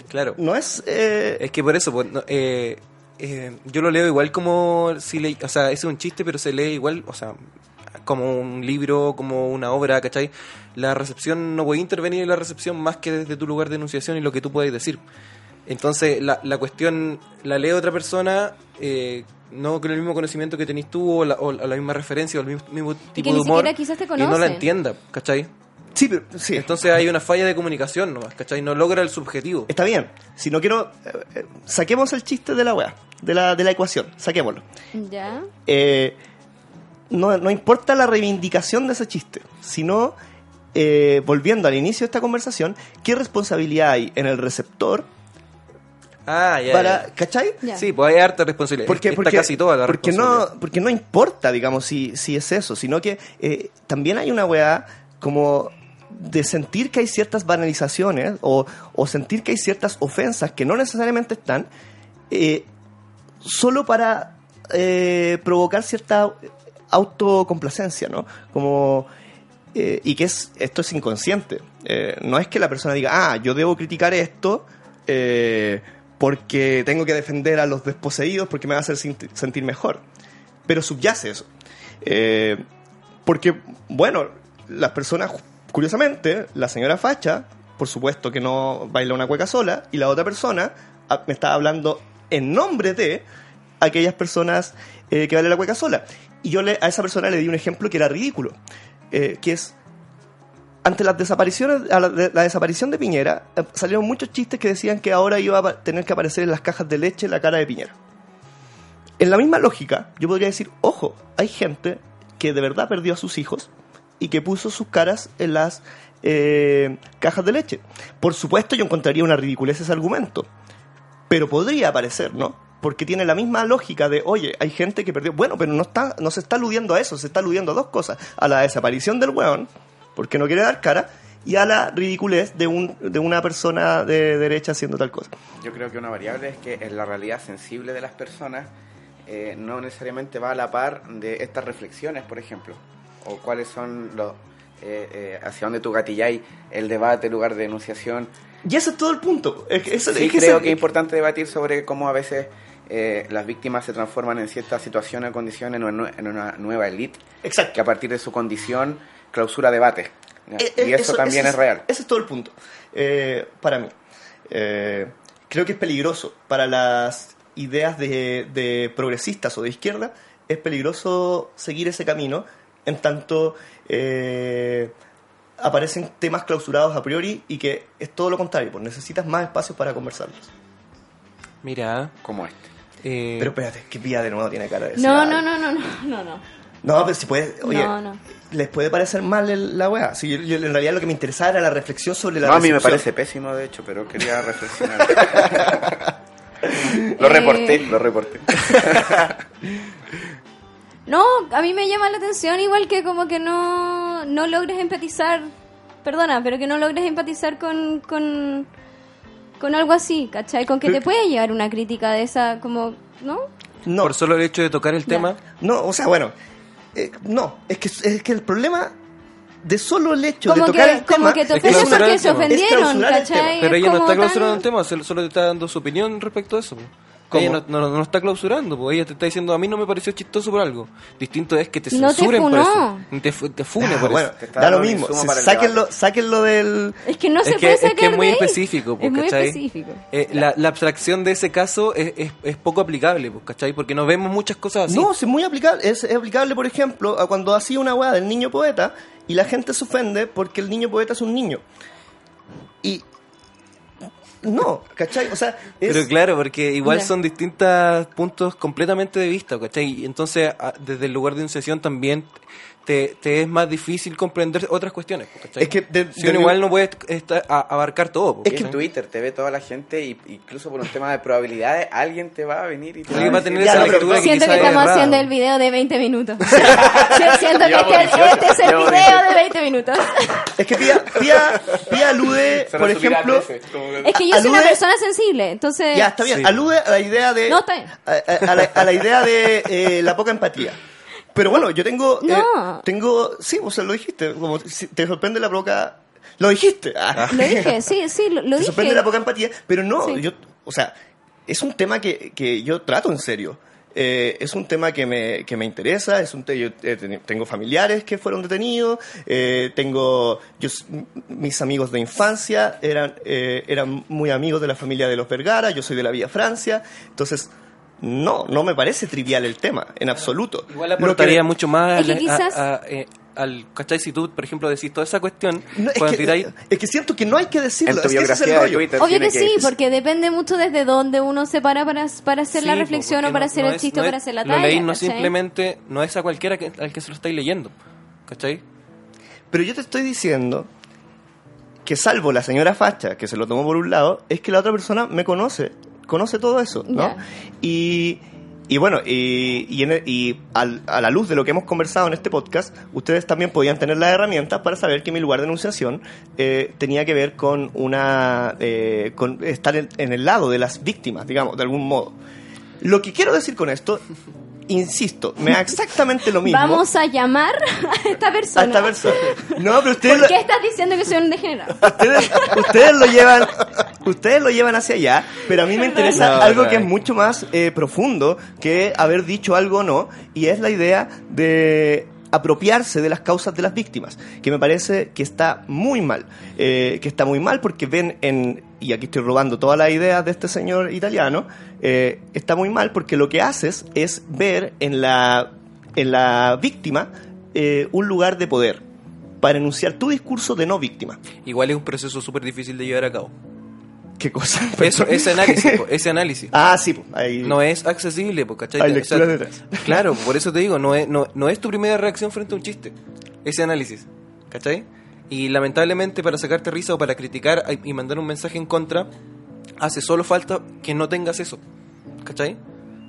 Claro. no es eh, Es que por eso, pues, no, eh, eh, yo lo leo igual como si le, o sea, es un chiste, pero se lee igual, o sea, como un libro, como una obra, ¿cachai? La recepción no voy a intervenir en la recepción más que desde tu lugar de enunciación y lo que tú puedes decir. Entonces, la, la cuestión la lee otra persona, eh, no con el mismo conocimiento que tenés tú, o la, o la misma referencia, o el mismo, mismo tipo que de ni humor, siquiera quizás te y no la entienda, ¿cachai? sí pero sí Entonces hay una falla de comunicación nomás, ¿cachai? No logra el subjetivo. Está bien. Si no quiero. eh, eh, saquemos el chiste de la weá, de la, de la ecuación. Saquémoslo. ya, Eh, no, no importa la reivindicación de ese chiste, sino. eh, volviendo al inicio de esta conversación, ¿qué responsabilidad hay en el receptor Ah, ya, para. ya. ¿Cachai? Ya. Sí, pues hay harta responsabilidad. Porque, Está porque, casi toda la porque responsabilidad. no porque no importa digamos si, si es eso sino que eh, también hay una weá como de sentir que hay ciertas banalizaciones o, o sentir que hay ciertas ofensas que no necesariamente están eh, solo para eh, provocar cierta autocomplacencia no como eh, y que es esto es inconsciente Eh, no es que la persona diga ah yo debo criticar esto eh, porque tengo que defender a los desposeídos porque me va a hacer sentir mejor pero subyace eso Eh, porque bueno las personas curiosamente la señora Facha por supuesto que no baila una cueca sola, y la otra persona ah, me estaba hablando en nombre de aquellas personas eh, que bailan la cueca sola. Y yo le, a esa persona le di un ejemplo que era ridículo, eh, que es ante las desapariciones, la, de- desaparición de Piñera, eh, salieron muchos chistes que decían que ahora iba a tener que aparecer en las cajas de leche la cara de Piñera. En la misma lógica, yo podría decir, ojo, hay gente que de verdad perdió a sus hijos y que puso sus caras en las eh, cajas de leche. Por supuesto, yo encontraría una ridiculez ese argumento, pero podría aparecer, ¿no? Porque tiene la misma lógica de, oye, hay gente que perdió. Bueno, pero no, está, no se está aludiendo a eso, se está aludiendo a dos cosas: a la desaparición del weón, porque no quiere dar cara, y a la ridiculez de, un, de una persona de derecha haciendo tal cosa. Yo creo que una variable es que en la realidad sensible de las personas eh, no necesariamente va a la par de estas reflexiones, por ejemplo, o cuáles son los eh, eh, hacia dónde tú gatilláis el debate, el lugar de denunciación. Y ese es todo el punto. Es Sí, es que creo ese- que es importante debatir sobre cómo a veces eh, las víctimas se transforman en ciertas situaciones o condiciones en una, en una nueva élite Exacto. que a partir de su condición clausura debates. ¿ya? Eh, y eh, eso, también ese es real. Ese es todo el punto. Eh, para mí. Eh, creo que es peligroso para las ideas de, de progresistas o de izquierda. Es peligroso seguir ese camino en tanto eh, aparecen temas clausurados a priori y que es todo lo contrario, pues necesitas más espacios para conversarlos. Mira, Como este. eh, Pero espérate, que Pía de nuevo tiene cara de No, no, no, no, no, no, no. No, pero si puede, oye, No, no. les puede parecer mal el- la weá. Sí, yo- yo- en realidad lo que me interesaba era la reflexión sobre la No, a mí me parece pésimo, de hecho, pero quería reflexionar. lo reporté, Eh. lo reporté. No, a mí me llama la atención igual que como que no, no logres empatizar, perdona, pero que no logres empatizar con, con, con algo así, ¿cachai? Con que te puede llegar una crítica de esa, como, ¿no? No, por solo el hecho de tocar el Ya. tema, no, o sea, bueno, eh, no, es que, es que el problema de solo el hecho Como de tocar que, el tema como que te es ofendes porque se tema. Es ofendieron, ¿cachai? tema. pero ella no está tan- clausurando el tema, solo solo te está dando su opinión respecto a eso. Ella no, no, no está clausurando, pues ella te está diciendo a mí no me pareció chistoso por algo. Distinto es que te No te censuren por eso. Te, fu- te fune Ah, por bueno, eso. Te da lo mismo, sáquenlo, sáquenlo del... Es que no es se que, puede es que es muy específico, pues, Es muy ¿cachai? específico. Eh, la, la abstracción de ese caso es, es, es poco aplicable, pues, ¿cachai? Porque no vemos muchas cosas así. No, es muy aplicable. Es, es aplicable, por ejemplo, a cuando hacía una weá del niño poeta y la gente se ofende porque el niño poeta es un niño. Y... No, ¿cachai? O sea, es... Pero claro, porque igual son distintos puntos completamente de vista, ¿cachai? Y entonces, desde el lugar de enunciación también te, te es más difícil comprender otras cuestiones, ¿cachai? Es que de- Si de- uno igual no puede estar- a- abarcar todo, Es que en. Twitter te ve toda la gente y incluso por un tema de probabilidades alguien te va a venir y te Alguien va a decir, tener Ya, esa no, lectura que Siento que es estamos haciendo el video de 20 minutos. Siento que este, 18, este es el video 18. de 20 minutos. Es que Pía, Pía, Pía alude, por ejemplo... 13, como que- Es que yo soy una persona sensible, entonces... Ya, está bien. Sí. Alude a la idea de. No, está bien. A, a- a la, a la idea de eh, la poca empatía. Pero bueno, yo tengo. eh, tengo. Sí, o sea, lo dijiste. Como si te sorprende la poca. Lo dijiste. Ah. Lo dije, sí, sí, lo, lo te dije. sorprende la poca empatía. Pero no, Sí. yo. O sea, es un tema que, que yo trato en serio. Eh, es un tema que me, que me interesa, es un te- yo eh, ten- tengo familiares que fueron detenidos, eh, tengo yo, mis amigos de infancia eran, eh, eran muy amigos de la familia de los Vergara, yo soy de la Vía Francia, entonces no, no me parece trivial el tema, en absoluto. Igual Lo que- aportaría mucho más Es que quizás- a- a- eh, al, ¿cachai? Si tú, por ejemplo, decís toda esa cuestión, no, es, que, tiráis- es que siento que no hay que decirlo, En tu es que ese es el biografía de Obvio que sí, porque depende mucho desde dónde uno se para para, para hacer la Sí, reflexión o para no- hacer no el es- chiste no o para hacer la Lo talla. leí no simplemente, no es a cualquiera que, al que se lo estáis leyendo, ¿cachai? Pero yo te estoy diciendo que salvo la señora Facha, que se lo tomó por un lado, es que la otra persona me conoce, conoce todo eso, ¿no? Y, y bueno, y, y, en el- y al- a la luz de lo que hemos conversado en este podcast, ustedes también podían tener las herramientas para saber que mi lugar de enunciación eh, tenía que ver con una eh, con estar en, en el lado de las víctimas, digamos, de algún modo. Lo que quiero decir con esto, insisto, me da exactamente lo mismo. Vamos a llamar a esta a persona. esta persona. No, pero ustedes, ¿Por qué estás diciendo que soy un degenerado? ustedes, ustedes lo llevan ustedes lo llevan hacia allá pero a mí me interesa No, algo no que es mucho más eh, profundo que haber dicho algo o no y es la idea de apropiarse de las causas de las víctimas, que me parece que está muy mal, eh, que está muy mal porque ven en, y aquí estoy robando todas las ideas de este señor italiano, eh, está muy mal porque lo que haces es ver en la, en la víctima eh, un lugar de poder para enunciar tu discurso de no víctima. Igual es un proceso súper difícil de llevar a cabo. ¿Qué cosa? Eso, ese análisis, po, ese análisis. Ah, sí, pues, ahí. No es accesible, po, ¿cachai? Hay O sea, lecturas detrás. Claro, por eso te digo, no es, no, no es tu primera reacción frente a un chiste. Ese análisis, ¿cachai? Y lamentablemente para sacarte risa o para criticar y mandar un mensaje en contra, hace solo falta que no tengas eso, ¿cachai?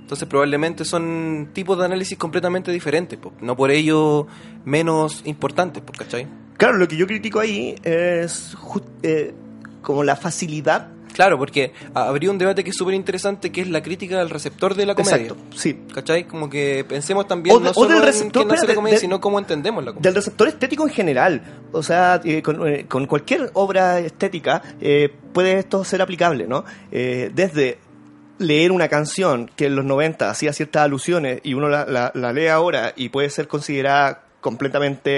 Entonces probablemente son tipos de análisis completamente diferentes, po, no por ello menos importantes, po, ¿cachai? Claro, lo que yo critico ahí es eh, como la facilidad. Claro, porque habría un debate que es súper interesante, que es la crítica al receptor de la comedia. Exacto, sí. ¿Cachai? Como que pensemos también O no o solo del en receptor, quién hace la comedia, de- sino cómo entendemos la comedia. Del receptor estético en general. O sea, eh, con, eh, con cualquier obra estética eh, puede esto ser aplicable, ¿no? Eh, desde leer una canción que en los 90 hacía ciertas alusiones y uno la, la- la lee ahora y puede ser considerada completamente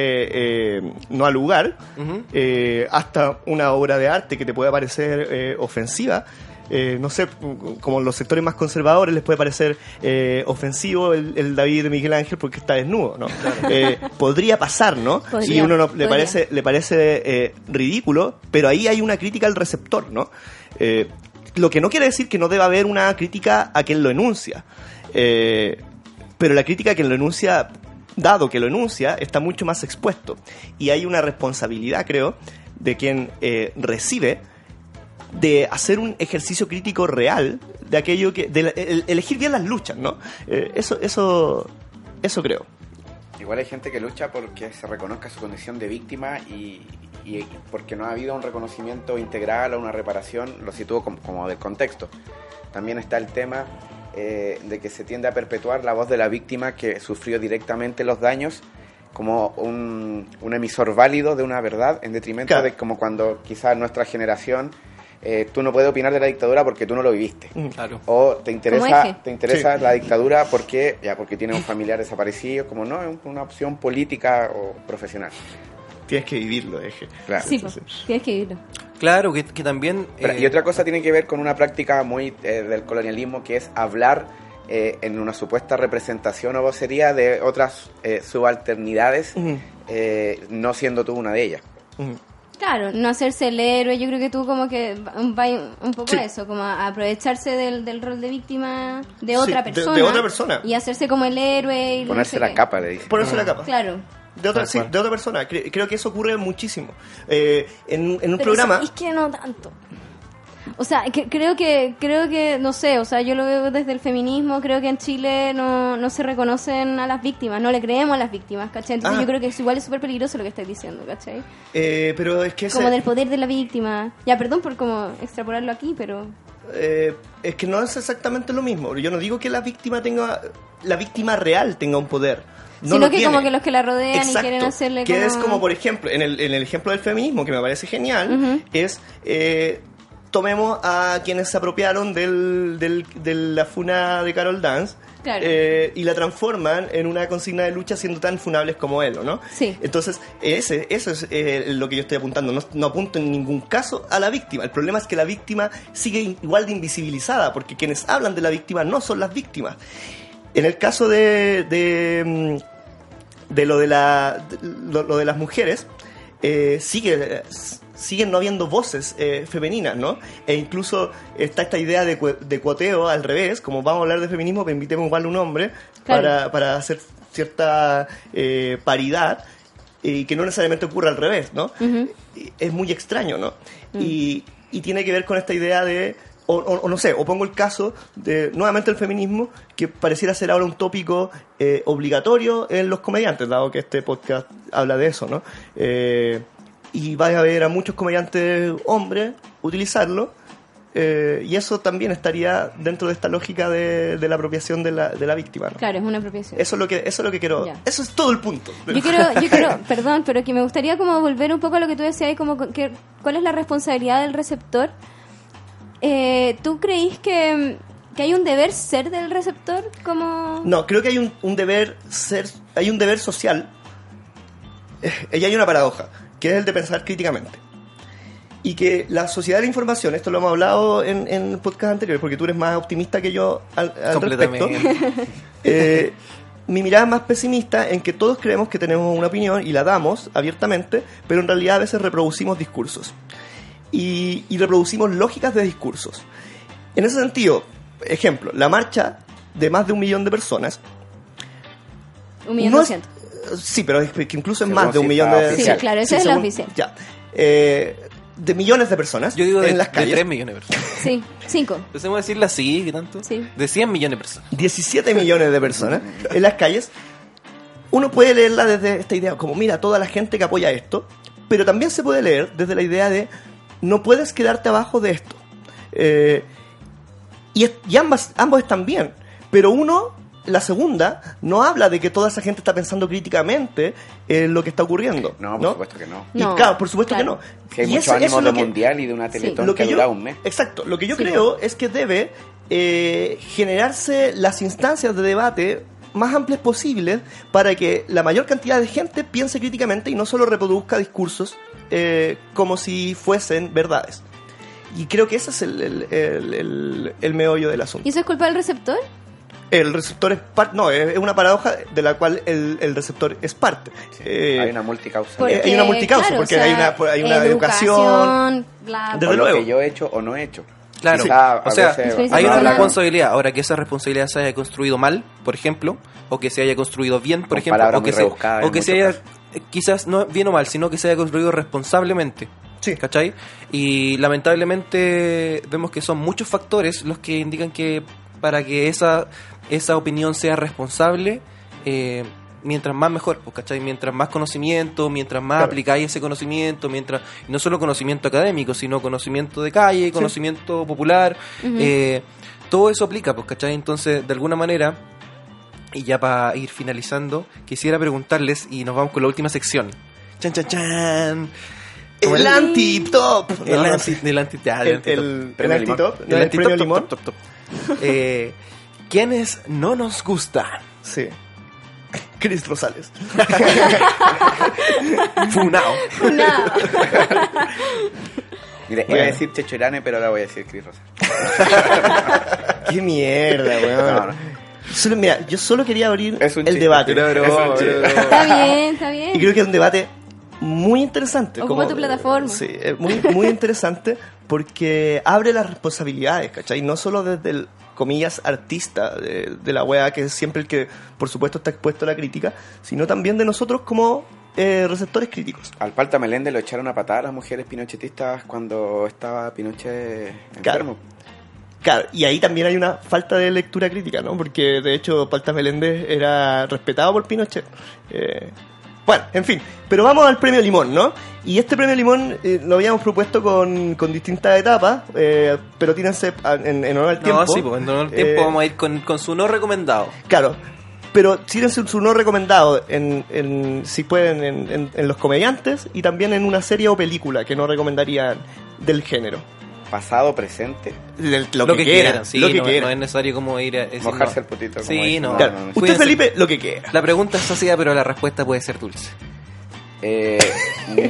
eh, no al lugar, eh, hasta una obra de arte que te puede parecer eh, ofensiva. Eh, no sé, como los sectores más conservadores les puede parecer eh, ofensivo el, el David de Miguel Ángel porque está desnudo, ¿no? Eh, podría pasar, ¿no? Podría, y uno no- le podría. parece, le parece eh, ridículo, pero ahí hay una crítica al receptor, ¿no? Eh, lo que no quiere decir que no deba haber una crítica a quien lo enuncia. Eh, pero la crítica a quien lo enuncia, dado que lo enuncia, está mucho más expuesto. Y hay una responsabilidad, creo, de quien eh, recibe de hacer un ejercicio crítico real de aquello que. elegir bien las luchas, ¿no? Eh, eso, eso, eso creo. Igual hay gente que lucha porque se reconozca su condición de víctima y, y porque no ha habido un reconocimiento integral o una reparación, lo sitúo como, como del contexto. También está el tema eh, de que se tiende a perpetuar la voz de la víctima que sufrió directamente los daños como un, un emisor válido de una verdad en detrimento Claro. de como cuando quizás nuestra generación eh, tú no puedes opinar de la dictadura porque tú no lo viviste. Claro. O te interesa, te interesa Sí. la dictadura porque ya porque tiene un familiar desaparecido, como no, es un- una opción política o profesional. Tienes que vivirlo, eje. Claro. Sí, tienes que irlo. Claro, que, que también... Pero- eh, y otra cosa tiene que ver con una práctica muy eh, del colonialismo que es hablar eh, en una supuesta representación o vocería de otras eh, subalternidades, eh, no siendo tú una de ellas. Claro, no hacerse el héroe, yo creo que tú como que va va un poco Sí. a eso, como a aprovecharse del, del rol de víctima de otra persona. de otra persona. Y hacerse como el héroe y no Ponerse sé la qué. capa, le dice. Ponerse la capa. Claro. De otra, sí, de otra persona. Cre- creo que eso ocurre muchísimo. Eh, en, en un Pero programa. Es que no tanto. O sea, que, creo que, creo que, no sé, o sea, yo lo veo desde el feminismo, creo que en Chile no, no se reconocen a las víctimas, no le creemos a las víctimas, ¿cachai? Entonces Ah. yo creo que es igual es súper peligroso lo que estáis diciendo, ¿cachai? eh, pero es que ese- Como del poder de la víctima. Ya, perdón por como extrapolarlo aquí, pero... eh, es que no es exactamente lo mismo. Yo no digo que la víctima tenga. La víctima real tenga un poder. No Sino que tiene. como que los que la rodean Exacto, y quieren hacerle que como... es como por ejemplo en el, en el ejemplo del feminismo que me parece genial es eh, tomemos a quienes se apropiaron del, del- de la funa de Carol Dance Claro. eh, y la transforman en una consigna de lucha siendo tan funables como él, ¿o ¿no? Sí. Entonces, ese, eso es eh, lo que yo estoy apuntando. No, no apunto en ningún caso a la víctima. El problema es que la víctima sigue igual de invisibilizada, porque quienes hablan de la víctima no son las víctimas. En el caso de, de, mm, de lo, de la, lo, lo de las mujeres, eh, sigue, siguen no habiendo voces eh, femeninas, ¿no? E incluso está esta idea de, de cuoteo al revés, como vamos a hablar de feminismo, pues invitemos igual a un hombre Claro. para, para hacer cierta eh, paridad y que no necesariamente ocurra al revés, ¿no? Es muy extraño, ¿no? Y, y tiene que ver con esta idea de, o, no sé, o pongo el caso de nuevamente el feminismo, que pareciera ser ahora un tópico eh, obligatorio en los comediantes, dado que este podcast habla de eso, ¿no? Eh, y vais a ver a muchos comediantes hombres utilizarlo. eh, y eso también estaría dentro de esta lógica de, de la apropiación de la, de la víctima. ¿no? Claro, es una apropiación. Eso es lo que eso es lo que quiero. Ya. Eso es todo el punto. Yo quiero, yo quiero, perdón, pero que me gustaría como volver un poco a lo que tú decías, como que, cuál es la responsabilidad del receptor. Eh, ¿Tú creís que, que hay un deber ser del receptor? Como... No, creo que hay un, un deber ser, hay un deber social eh, y hay una paradoja, que es el de pensar críticamente. Y que la sociedad de la información, esto lo hemos hablado en, en podcast anteriores, porque tú eres más optimista que yo al, al respecto. Eh, mi mirada es más pesimista en que todos creemos que tenemos una opinión y la damos abiertamente, pero en realidad a veces reproducimos discursos. Y, y reproducimos lógicas de discursos. En ese sentido, ejemplo, la marcha de más de un millón de personas. Un millón no doscientos. Sí, pero es que incluso es Según más de un millón de oficial. Sí, claro, esa es la oficial. Ya. Eh, de millones de personas Yo digo de, en las de calles. 3 millones de personas. Sí, cinco. Empecemos a decirla así, ¿qué tanto? Sí. De 100 millones de personas. 17 millones de personas en las calles, uno puede leerla desde esta idea, como mira, toda la gente que apoya esto, pero también se puede leer desde la idea de no puedes quedarte abajo de esto. Eh, y es- y ambas, ambos están bien, pero uno, la segunda, no habla de que toda esa gente está pensando críticamente en lo que está ocurriendo. No, por supuesto que no. Y No, claro, por supuesto claro. que no. Si hay Y mucho eso- ánimo es de lo que- mundial y de una teletón lo que, que yo, dura un mes. Exacto, lo que yo Sí, creo es que debe eh, generarse las instancias de debate más amplias posibles para que la mayor cantidad de gente piense críticamente y no solo reproduzca discursos eh, como si fuesen verdades. Y creo que ese es el, el, el- el- el meollo del asunto. ¿Y eso es culpa del receptor? El receptor es parte, no, es una paradoja de la cual el, el receptor es parte. Eh, hay una multicausa. Porque- hay una multicausa, porque hay una- hay una educación, bla, Desde o lo luego. que yo he hecho o no he hecho. Claro, Quizá a o sea, veces hay una responsabilidad. Ahora, que esa responsabilidad se haya construido mal, por ejemplo, o que se haya construido bien, por Con ejemplo, o que se, o que se haya, eh, quizás no bien o mal, sino que se haya construido responsablemente. Sí. ¿Cachai? Y lamentablemente vemos que son muchos factores los que indican que para que esa, esa opinión sea responsable, eh, mientras más mejor, pues, ¿cachai? Mientras más conocimiento, mientras más Claro. aplicáis ese conocimiento, mientras no solo conocimiento académico, sino conocimiento de calle, conocimiento popular, eh, todo eso aplica, pues, ¿cachai? Entonces, de alguna manera, y ya para ir finalizando, quisiera preguntarles, y nos vamos con la última sección. Chan, chan, chan. El anti-top. El No, anti, el anti, El, el antitop. el, el Premio anti-top, El el antitop. Eh, ¿Quiénes no nos gustan? Sí. Chris Rosales. Funao. Nada. Mira, iba Bueno. a decir Checho Irane, pero ahora voy a decir Chris Rosa. Qué mierda, weón. No, no. Solo, mira, yo solo quería abrir Es un el chiste. debate. Está bien, está bien. Y creo que es un debate muy interesante. Ocupa tu plataforma. Sí, es muy, muy interesante porque abre las responsabilidades, ¿cachai? No solo desde el, comillas, artista de, de la wea, que es siempre el que, por supuesto, está expuesto a la crítica, sino también de nosotros como eh, receptores críticos. Al Palta Meléndez lo echaron a patar a las mujeres pinochetistas cuando estaba Pinochet enfermo. Claro, y ahí también hay una falta de lectura crítica, ¿no? Porque de hecho Paltas Meléndez era respetado por Pinochet. Eh, bueno, en fin, pero vamos al premio Limón, ¿no? Y este premio Limón eh, lo habíamos propuesto con, con distintas etapas, eh, pero tírense en, en honor al tiempo. No, sí, pues en honor al tiempo Eh, vamos a ir con, con su no recomendado. Claro, pero tírense su no recomendado, en, en- si pueden, en, en- en los comediantes y también en una serie o película que no recomendarían del género. Pasado, presente. Lo, Lo, que, que, sí, lo que no, quieran. no es necesario como ir a decir, Mojarse no. el potito, como Sí, no. Claro, no, no. usted Cuídense. Felipe, lo que quiera. La pregunta es ácida, pero la respuesta puede ser dulce. Eh,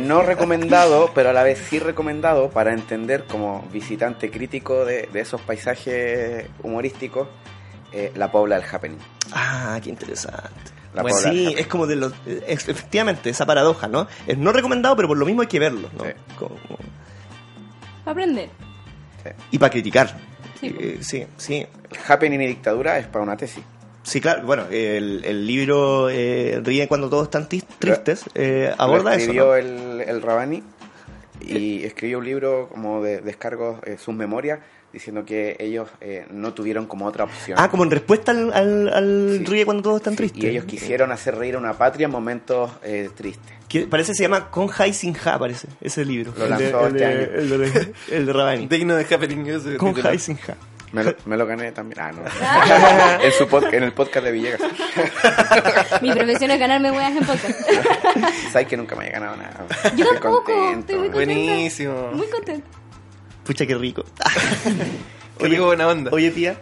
no recomendado, pero a la vez sí recomendado para entender como visitante crítico de, de esos paisajes humorísticos, eh, La Pobla del Happening. Ah, qué interesante. La Bueno, Pobla del sí, es como de los. es- efectivamente, esa paradoja, ¿no? Es no recomendado, pero por lo mismo hay que verlo, ¿no? Sí. Como- Aprender. Y para criticar. Sí. Eh, sí, sí. Happening y Dictadura es para una tesis. Sí, claro. Bueno, el, el libro eh, Ríe cuando todos están tristes eh, aborda Lo eso. escribió ¿no? el, el Rabani y escribió un libro como de descargos, eh, sus memorias, diciendo que ellos eh, no tuvieron como otra opción. Ah, como en respuesta al, al, al Sí. Ríe cuando todos están Sí, tristes. Y ellos quisieron hacer reír a una patria en momentos eh, tristes. Que parece que se llama Con Jai Sin Ja, parece, ese libro. Lo el, de, lanzó el, este de, año. el, de, el de Rabani. Digno de happening ese Con titular. Jai Sin Ja. Me lo, me lo gané también. Ah, no. en, su pod- en el podcast de Villegas. Mi profesión es ganarme weas en podcast. Sabes que nunca me haya ganado nada. Yo Estoy tampoco, contento. estoy muy contenta. Buenísimo. Muy contenta. Pucha, qué rico. Oye, buena onda. Oye, tía.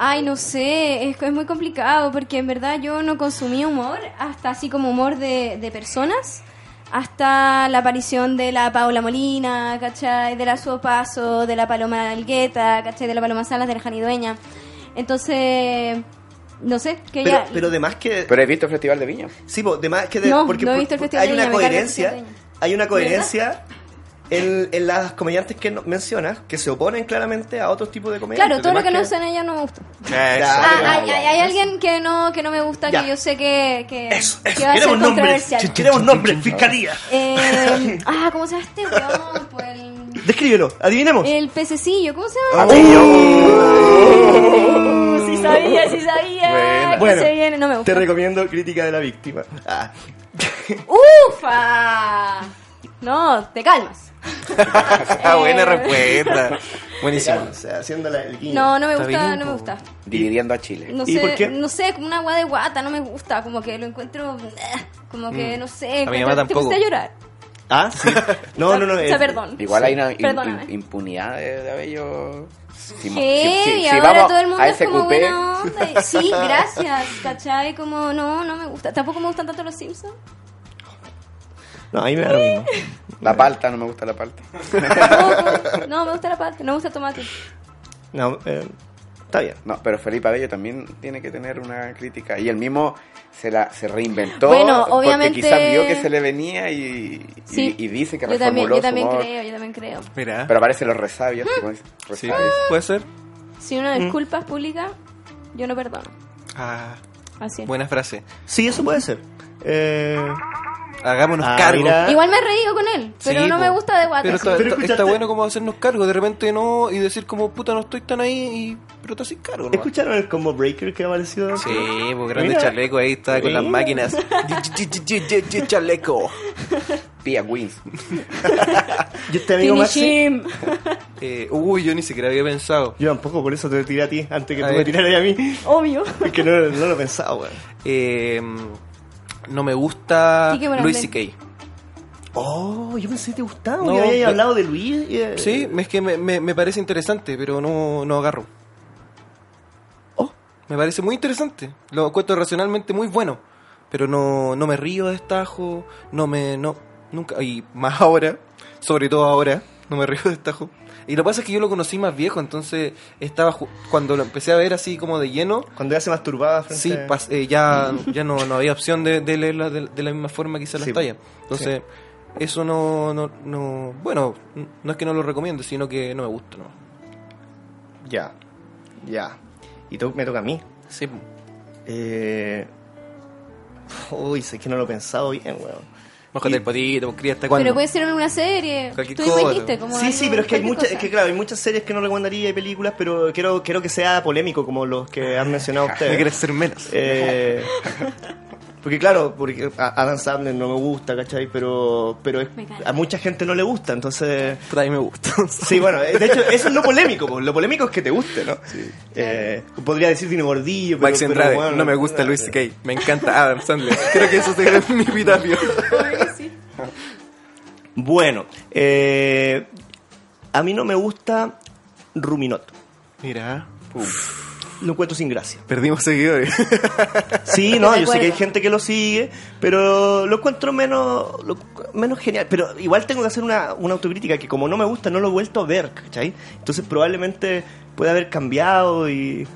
Ay, no sé, es, es muy complicado porque en verdad yo no consumí humor, hasta así como humor de, de personas, hasta la aparición de la Paula Molina, ¿cachai? De la Suopaso, de la Paloma Algueta, ¿cachai? De la Paloma Salas, de la Janidueña. Entonces, no sé, que Pero, ya... pero de más que... Pero he visto el Festival de Viña. Sí, po, de más que de, No, porque no he visto el Festival hay de una Viña, carga el coherencia, hay una coherencia en, en las comediantes que no- mencionas que se oponen claramente a otros tipos de comediantes. Claro, todo lo De que no son ellas no me gusta. Ya, Ah, hay, hay- hay alguien que no, que no me gusta, Ya. que yo sé que, que, Eso, que eso. va a ser Queremos nombres. controversial. Queremos nombres. Fiscalía. Eh, ah, ¿cómo se llama este weón? Pues el, Descríbelo. Adivinemos. el pececillo, ¿cómo se llama? Oh. Uh, sí sabía, sí sabía. Bueno. que Bueno, se viene, no me Te gusta. recomiendo Crítica de la Víctima. Ah. ¡Ufa! No, te calmas. Ah, buena respuesta. Buenísimo. O sea, haciendo la- el guiño. No, no me Está gusta, bien, no me gusta. Dividiendo a Chile. No ¿Y sé, por qué? no sé, como una agua de guata, no me gusta, como que lo encuentro, eh, como que, no sé, Mm. A mi mamá te tampoco. llorar. Ah, sí. No, no, no. O sea, eh, perdón. Igual hay una im- Perdóname. im- impunidad de, de Abello. Si, ¿Qué? si- si- y si ahora todo el mundo a es como buena onda. y- Sí, gracias, ¿cachai? Como, no, no me gusta. Tampoco me gustan tanto los Simpsons. No, a mí me da lo mismo. la palta, no me gusta la palta. Tampoco. No, me gusta la parte, no me gusta el tomate. No, eh, está bien. No, pero Felipe Abello también tiene que tener una crítica. Y él mismo se la se reinventó. Bueno, Porque obviamente- quizás vio que se le venía y, y- Sí. y dice que yo también, yo también su humor. creo, yo también creo. Mira. Pero aparecen los resabios. como dice, Sí, resabios. puede ser. Si uno disculpa es pública, yo no perdono. Ah, Así es. buena frase. Sí, eso puede ser. Eh, Hagámonos Ah, cargo. mira. Igual me he reído con él, pero Sí, no me gusta de guata. Pero está, Pero está- escuchaste- está bueno como hacernos cargo, de repente no, y decir como puta no estoy tan ahí, y, pero te haces cargo. nomás. ¿Escucharon el combo breaker que ha aparecido? Sí, pues grande Mira. chaleco ahí está con las máquinas. chaleco. Pia Wins. ¿Y este amigo Maxi? Eh, uy, yo ni siquiera había pensado. Yo tampoco, por eso te tiré a ti, antes que A tú me ver. tiraras a mí. Obvio. Es que no, no lo he pensado, weón. Eh, no me gusta. Luis C.K. Oh, yo pensé que te gustaba, No, pe- hablado de Luis. y, eh, Sí, es que me, me- me parece interesante, pero no, no agarro. Oh. Me parece muy interesante. Lo encuentro racionalmente muy bueno. Pero no, no me río de estajo. No me. No, nunca. Y más ahora. Sobre todo ahora. No me río de estajo. Y lo que pasa es que yo lo conocí más viejo. Entonces estaba. Cuando lo empecé a ver así como de lleno. Cuando ya se masturbaba frente Sí, pas- eh, ya, ya no, no había opción de, de leerla de, de la misma forma que hice las Sí, tallas. Entonces, eso no, no, no. Bueno, no es que no lo recomiende, sino que no me gusta, ¿no? Ya, ya. Y to- me toca a mí. Sí, Eh... Uy, sé que no lo he pensado bien, weón. Mójate el potito, cría hasta cuándo. Pero puede ser en una serie. Cualquier Tú cosa. dijiste, como Sí, algo- sí, pero es que hay muchas, es que claro, hay muchas series que no recomendaría y películas, pero quiero, quiero que sea polémico como los que han mencionado Me ustedes. quieres ser menos. Eh, porque claro, porque Adam Sandler no me gusta, ¿cachai? Pero, pero es- Me a mucha gente no le gusta, entonces... Puta, a mí me gusta. Sí, bueno, eh, de hecho, eso es lo polémico, po. lo polémico es que te guste, ¿no? Eh, podría decir Dino Gordillo, pero, Max pero, Andrade, bueno, no me gusta Luis C.K. Me encanta Adam Sandler. Creo que eso sería mi epitafio. Bueno, eh, a mí no me gusta Ruminot, Mira, lo encuentro sin gracia. perdimos seguidores. Sí, no, yo sé que hay gente que lo sigue, pero lo encuentro menos, lo- menos genial. Pero igual tengo que hacer una, una autocrítica que como no me gusta, no lo he vuelto a ver, ¿cachai? Entonces probablemente puede haber cambiado y,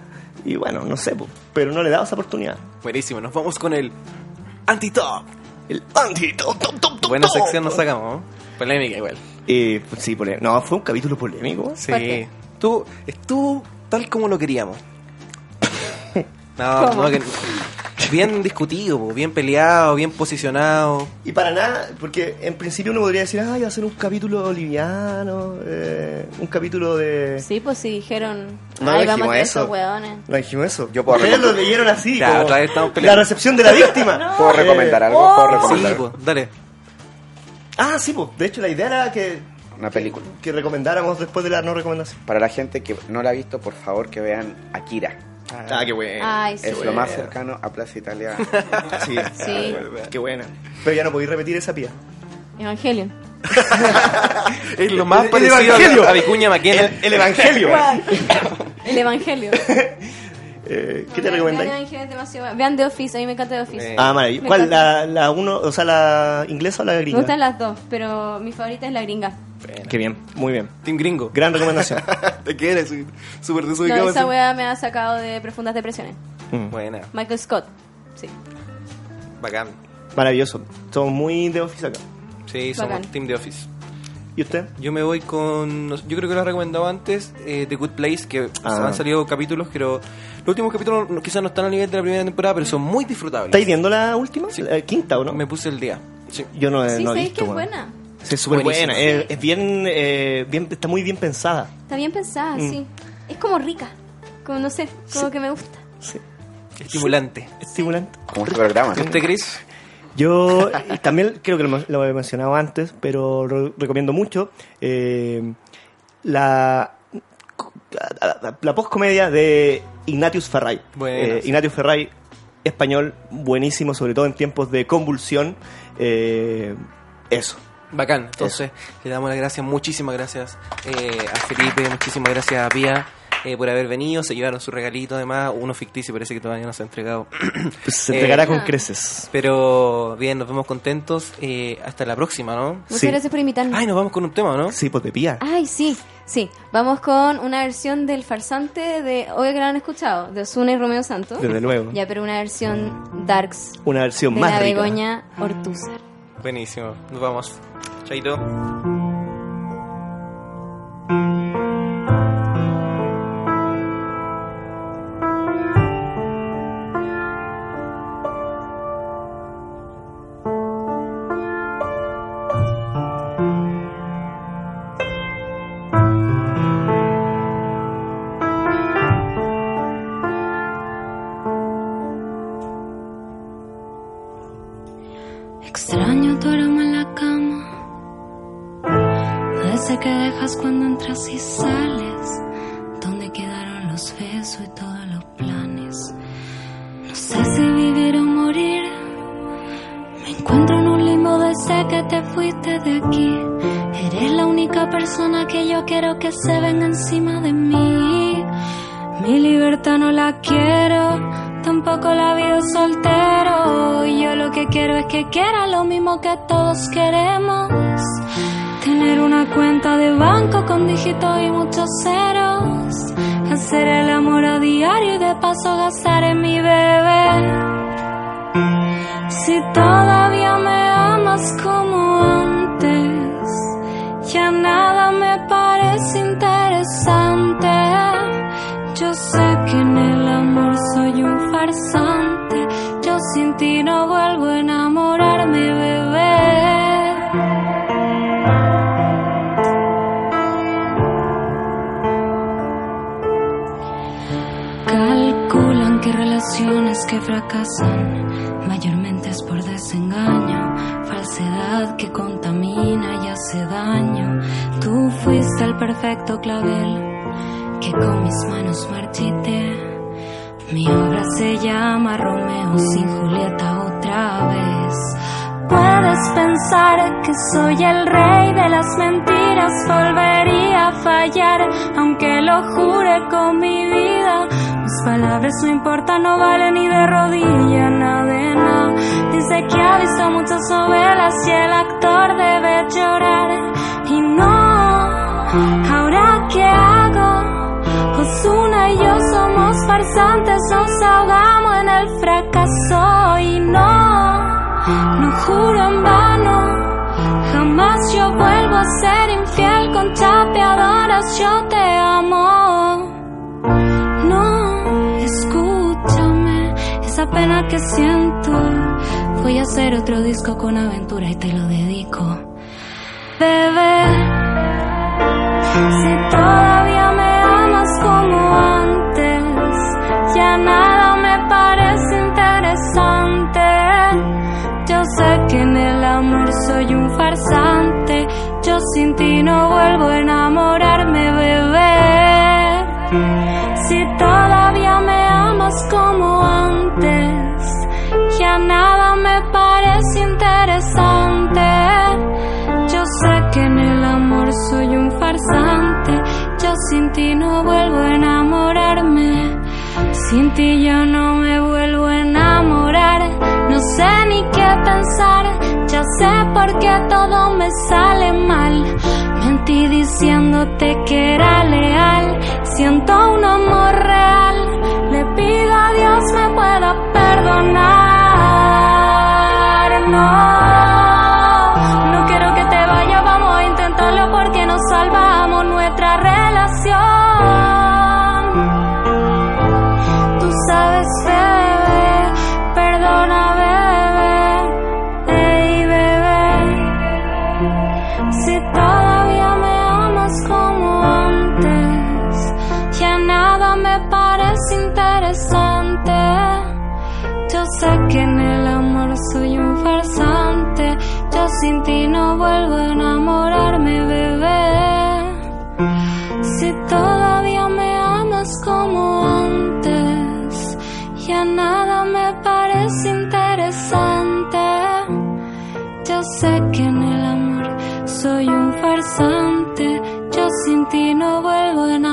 y bueno, no sé, pero no le he dado esa oportunidad. Buenísimo, nos vamos con el anti-top. El anti top, top, top, top, Buena sección nos sacamos, ¿no? Polémica igual. Eh, pues sí, polé- no, fue un capítulo polémico. Sí. Tú, estuvo tal como lo queríamos. No, ¿Cómo? no, que- bien discutido, po, bien peleado, bien posicionado. Y para nada, porque en principio uno podría decir, ay, va a ser un capítulo liviano, eh, un capítulo de... Sí, pues sí, dijeron. No Ay, vamos a eso. esos. No dijimos eso. Yo puedo Ustedes lo leyeron así, Ya, como otra vez estamos la recepción de la víctima. ¿Puedo recomendar algo? oh. ¿Puedo Sí, recomendar po, dale. Ah, sí, pues. De hecho, la idea era que, una película? que recomendáramos después de la no recomendación. Para la gente que no la ha visto, por favor que vean Akira. Ah, qué bueno. Ay, sí. Es lo más cercano a Plaza Italia. Sí, Sí. qué buena. Pero ya no podéis repetir esa pía. Evangelion. Es lo más El- el parecido Evangelio. a, Vicuña Maquena. El, el Evangelio. El Evangelio. Eh, ¿Qué te Vean recomendáis? Vean The Office, a mí me encanta The Office. Eh, Ah, maravilloso. Me ¿Cuál? La, la uno, o sea, la inglesa o la Me gringa? gustan las dos, pero mi favorita es la gringa. Qué bien, muy bien. Team Gringo. Gran recomendación. ¿Te quieres? Súper No, desubicado. esa así. wea me ha sacado de profundas depresiones. Mm, Buena, Michael Scott, sí. bacán. Maravilloso. Somos muy de office acá. Sí, somos Bacán. Team The Office. ¿Y usted? Yo me voy con. no Yo creo que lo he recomendado antes, eh, The Good Place, que Ah. han salido capítulos, pero los últimos capítulos no- quizás no están a nivel de la primera temporada, pero son muy disfrutables. ¿Estáis viendo la última? Sí. ¿La quinta o no? Me puse el día. Sí. Yo no, Sí, no he visto. que es buena. Sí, es súper buena. Es, es bien, eh, bien, está muy bien pensada. Está bien pensada, Mm. sí. Es como rica. Como no sé, como que me gusta. Sí. Estimulante. Estimulante. Como este programa. ¿Usted, Chris? Yo y también creo que lo, lo he mencionado antes, pero lo recomiendo mucho. eh, la la, la, postcomedia de Ignatius Ferray. Eh, sí. Ignatius Ferray, español, buenísimo, sobre todo en tiempos de convulsión. Eh, eso. Bacán. Entonces, le damos las gracias, muchísimas gracias eh, a Felipe, muchísimas gracias a Pía eh, por haber venido. Se llevaron su regalito, además, uno ficticio, parece que todavía no se ha entregado. Pues se Eh, entregará con ah. creces. Pero bien, nos vemos contentos. eh, hasta la próxima, ¿no? Muchas Sí. gracias por invitarme. Ay, nos vamos con un tema, ¿no? Sí, pues de pía. Ay, sí, sí. Vamos con una versión del farsante de Hoy que lo han escuchado, de Osuna y Romeo Santos. Desde luego. Ya, pero una versión darks Una versión de más la rica. Begoña Ortúzar. Buenísimo. Nos vamos. Chaito. Nos ahogamos en el fracaso y no, no juro en vano, jamás yo vuelvo a ser infiel con chapeadoras, yo te amo. No, escúchame, esa pena que siento, voy a hacer otro disco con aventura y te lo dedico. Bebé, si todavía soy un farsante. Yo sin ti no vuelvo a enamorarme, bebé. Si todavía me amas como antes, ya nada me parece interesante. Yo sé que en el amor soy un farsante. Yo sin ti no vuelvo a enamorarme. Si Sin ti yo no me vuelvo a enamorar, no sé ni qué pensar, ya sé por qué todo me sale mal. Mentí diciéndote que era leal, siento un amor real, le pido a Dios me pueda perdonar. Sé que en el amor soy un farsante, yo sin ti no vuelvo a enamorarme,